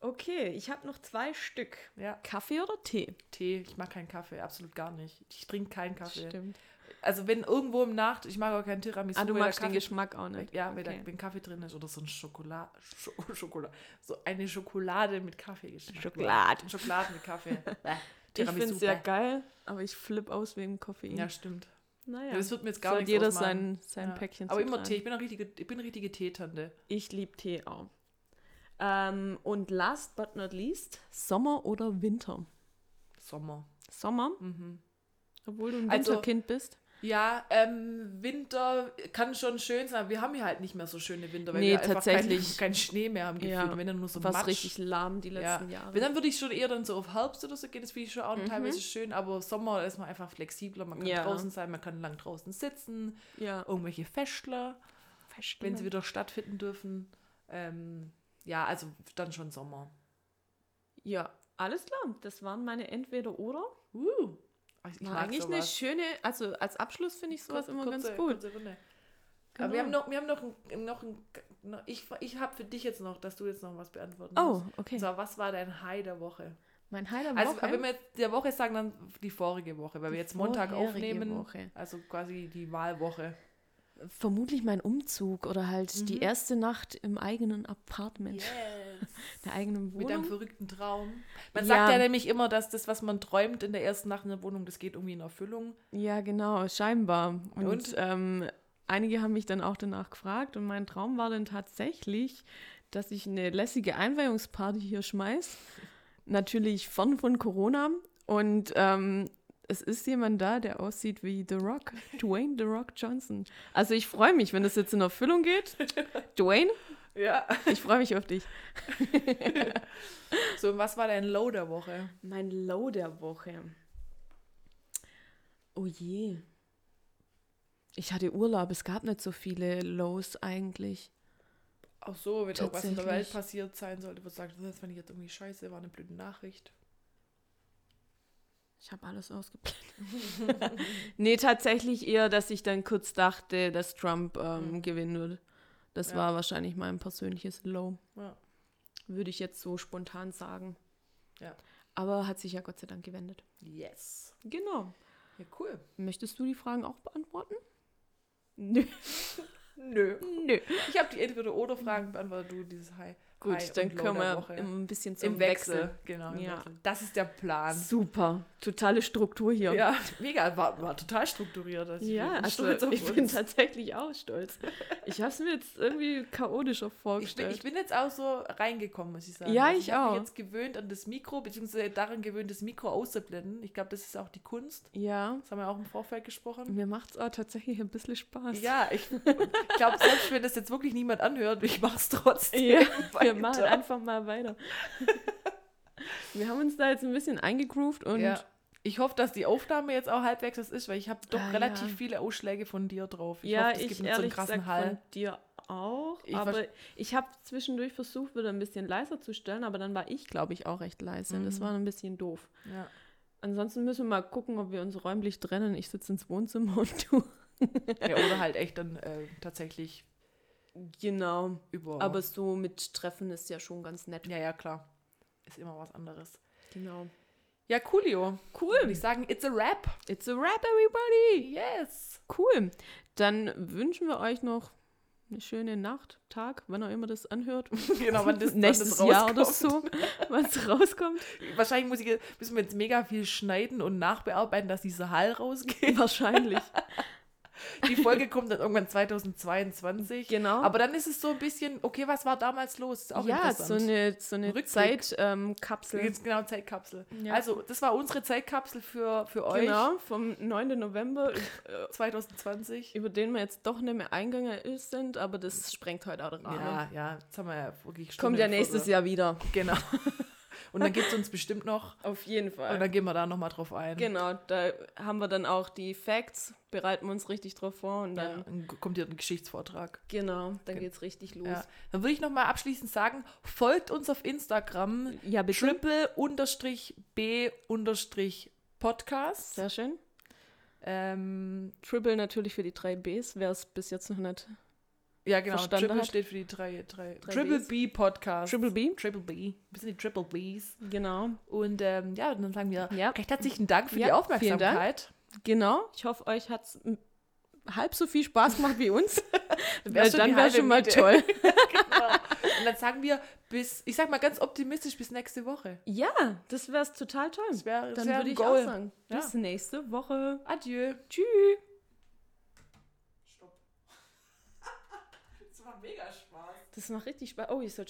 Okay, ich habe noch zwei Stück. Ja, Kaffee oder Tee? Tee, ich mag keinen Kaffee, absolut gar nicht. Ich trinke keinen Kaffee. Stimmt. Also wenn irgendwo im Nacht, ich mag auch keinen Tiramisu. Ah, du magst den Kaffee- Geschmack auch nicht. Ja, wenn, okay. da, wenn Kaffee drin ist oder so ein Schokolade, Schokolade, so eine Schokolade mit Kaffeegeschmack. Schokolade. Schokolade mit Kaffee. Bäh. Ich Tiramisu, finde es sehr bäh. geil, aber ich flipp aus wegen Koffein. Ja, stimmt. naja. Ja, das wird mir jetzt gar Soll nichts jeder ausmachen. sein, sein Ja. Päckchen Aber immer zutragen. Tee. Ich bin eine richtige, ich bin eine richtige Teetante. Ich liebe Tee auch. Ähm, und last but not least, Sommer oder Winter? Sommer. Sommer, Mhm. Obwohl du ein Also- Winterkind bist. Ja, ähm, Winter kann schon schön sein, aber wir haben hier halt nicht mehr so schöne Winter, weil Nee, wir einfach tatsächlich. keinen kein Schnee mehr haben gefühlt. Ja, wenn dann nur so War richtig lahm die ja. letzten Jahre. Wenn, dann würde ich schon eher dann so auf Herbst oder so gehen, das finde ich schon auch Mhm. teilweise schön, aber Sommer ist man einfach flexibler, man kann Ja. draußen sein, man kann lang draußen sitzen, ja, irgendwelche Festler, wenn sie wieder stattfinden dürfen. Ähm, ja, also dann schon Sommer. ja, alles klar. Das waren meine Entweder-Oder. Uh, ich War eigentlich eine sowas. schöne, also als Abschluss finde ich sowas Kur- immer kurze- ganz gut. Genau. Aber wir haben noch, wir haben noch, ein, noch, ein, noch ich, ich habe für dich jetzt noch, dass du jetzt noch was beantworten Oh, musst. okay. Und zwar, was war dein High der Woche? Mein Heiler Also, Woche. aber wenn wir jetzt der Woche sagen, dann die vorige Woche, weil wir jetzt Montag aufnehmen. Woche. Also quasi die Wahlwoche. Vermutlich mein Umzug oder halt die erste Nacht im eigenen Apartment, der eigenen Mit einem Wohnung. verrückten Traum. Man Ja. sagt ja nämlich immer, dass das, was man träumt in der ersten Nacht in der Wohnung, das geht irgendwie in Erfüllung. Ja, genau, scheinbar. Und, Und? Ähm, einige haben mich dann auch danach gefragt und mein Traum war dann tatsächlich, dass ich eine lässige Einweihungsparty hier schmeiß. Natürlich fern von Corona. Und ähm, es ist jemand da, der aussieht wie The Rock, Dwayne The Rock Johnson. Also ich freue mich, wenn das jetzt in Erfüllung geht. Dwayne, Ja. ich freue mich auf dich. So, und was war dein Low der Woche? Mein Low der Woche. Oh je. Ich hatte Urlaub, es gab nicht so viele Lows eigentlich. Auch so, wenn irgendwas in der Welt passiert sein sollte, wo du sagst, das fand ich jetzt irgendwie scheiße, war eine blöde Nachricht. Ich habe alles ausgeblendet. nee, tatsächlich eher, dass ich dann kurz dachte, dass Trump ähm, gewinnen wird. Das Ja. war wahrscheinlich mein persönliches Low, Ja. würde ich jetzt so spontan sagen. Ja. Aber hat sich ja Gott sei Dank gewendet. Yes. Genau. Ja, cool. Möchtest du die Fragen auch beantworten? Nö. Nö. Nö. Ich habe die Entweder-Oder-Fragen beantwortet, du dieses High. Gut, High dann können wir ein bisschen zum Im Wechsel. Genau, im Ja. Wechsel. Das ist der Plan. Super. Totale Struktur hier. Ja, mega, war, war total strukturiert. Also ich Ja, bin also stolz auf ich bin tatsächlich auch stolz. Ich habe es mir jetzt irgendwie chaotischer Ich bin, vorgestellt. ich bin jetzt auch so reingekommen, muss ich sagen. Ja, also ich ich auch. mich jetzt gewöhnt an das Mikro, beziehungsweise daran gewöhnt, das Mikro auszublenden. Ich glaube, das ist auch die Kunst. ja, Das haben wir auch im Vorfeld gesprochen. mir macht es auch tatsächlich ein bisschen Spaß. Ja, ich glaube, selbst wenn das jetzt wirklich niemand anhört, ich mache es trotzdem. Ja, wir machen einfach mal weiter. wir haben uns da jetzt ein bisschen eingegroovt und ja. Ich hoffe, dass die Aufnahme jetzt auch halbwegs das ist, weil ich habe doch Ah, relativ ja. viele Ausschläge von dir drauf. Ich ja, hoffe, das ich gibt nicht so einen krassen gesagt Hall. von dir auch. Ich aber ich habe zwischendurch versucht, wieder ein bisschen leiser zu stellen, aber dann war ich, glaube ich, auch recht leise. Das Mhm. war ein bisschen doof. Ja. Ansonsten müssen wir mal gucken, ob wir uns räumlich trennen. Ich sitze ins Wohnzimmer und du. ja, oder halt echt dann äh, tatsächlich Genau. über. Aber so mit Treffen ist ja schon ganz nett. ja, ja, klar. Ist immer was anderes. Genau. Ja, coolio. Cool. Würde ich sagen, it's a wrap. It's a wrap, everybody. Yes. Cool. Dann wünschen wir euch noch eine schöne Nacht, Tag, wann auch immer das anhört. Genau, wann das, wann Nächstes das Jahr oder rauskommt. so, wann es rauskommt. Wahrscheinlich muss ich, müssen wir jetzt mega viel schneiden und nachbearbeiten, dass dieser Hall rausgeht. Wahrscheinlich. Die Folge kommt dann irgendwann 2022. Genau. Aber dann ist es so ein bisschen, okay, was war damals los? Ist auch ja, interessant. so eine, so eine Rückblick. Zeitkapsel. Jetzt genau Zeitkapsel. Ja. Also, das war unsere Zeitkapsel für, für euch genau, vom 9. November, äh, 2020. über den wir jetzt doch nicht mehr eingegangen sind, aber das sprengt heute auch den Rahmen. Ja, ja, jetzt haben wir ja wirklich Kommt Stunde ja nächstes Jahr wieder. Genau. Und dann gibt es uns bestimmt noch. Auf jeden Fall. Und dann gehen wir da nochmal drauf ein. Genau, da haben wir dann auch die Facts, bereiten wir uns richtig drauf vor und dann, Ja, dann kommt hier ein Geschichtsvortrag. genau, dann geht's richtig los. Ja. Dann würde ich nochmal abschließend sagen, folgt uns auf Instagram Ja, bitte. triple unterstrich b unterstrich Podcast. Sehr schön. Ähm, Triple natürlich für die drei Bs, wer es bis jetzt noch nicht. Ja, genau. Verstanden Triple hat. steht für die drei, drei, Drei Triple Bs. B Podcast. Triple B? Triple B. Wir sind die Triple Bs. Genau. Und ähm, ja, dann sagen wir Ja. recht herzlichen Dank für Ja, die vielen Aufmerksamkeit. Genau. Ich hoffe, euch hat es halb so viel Spaß gemacht wie uns. schon dann die wäre schon mal Miete. toll. genau. Und dann sagen wir bis, ich sag mal ganz optimistisch, bis nächste Woche. Ja, das wäre total toll. Das wär- das dann wär würde ich auch sagen, Ja. bis nächste Woche. Adieu. Tschüss. Das macht richtig Spaß. Oh, ich soll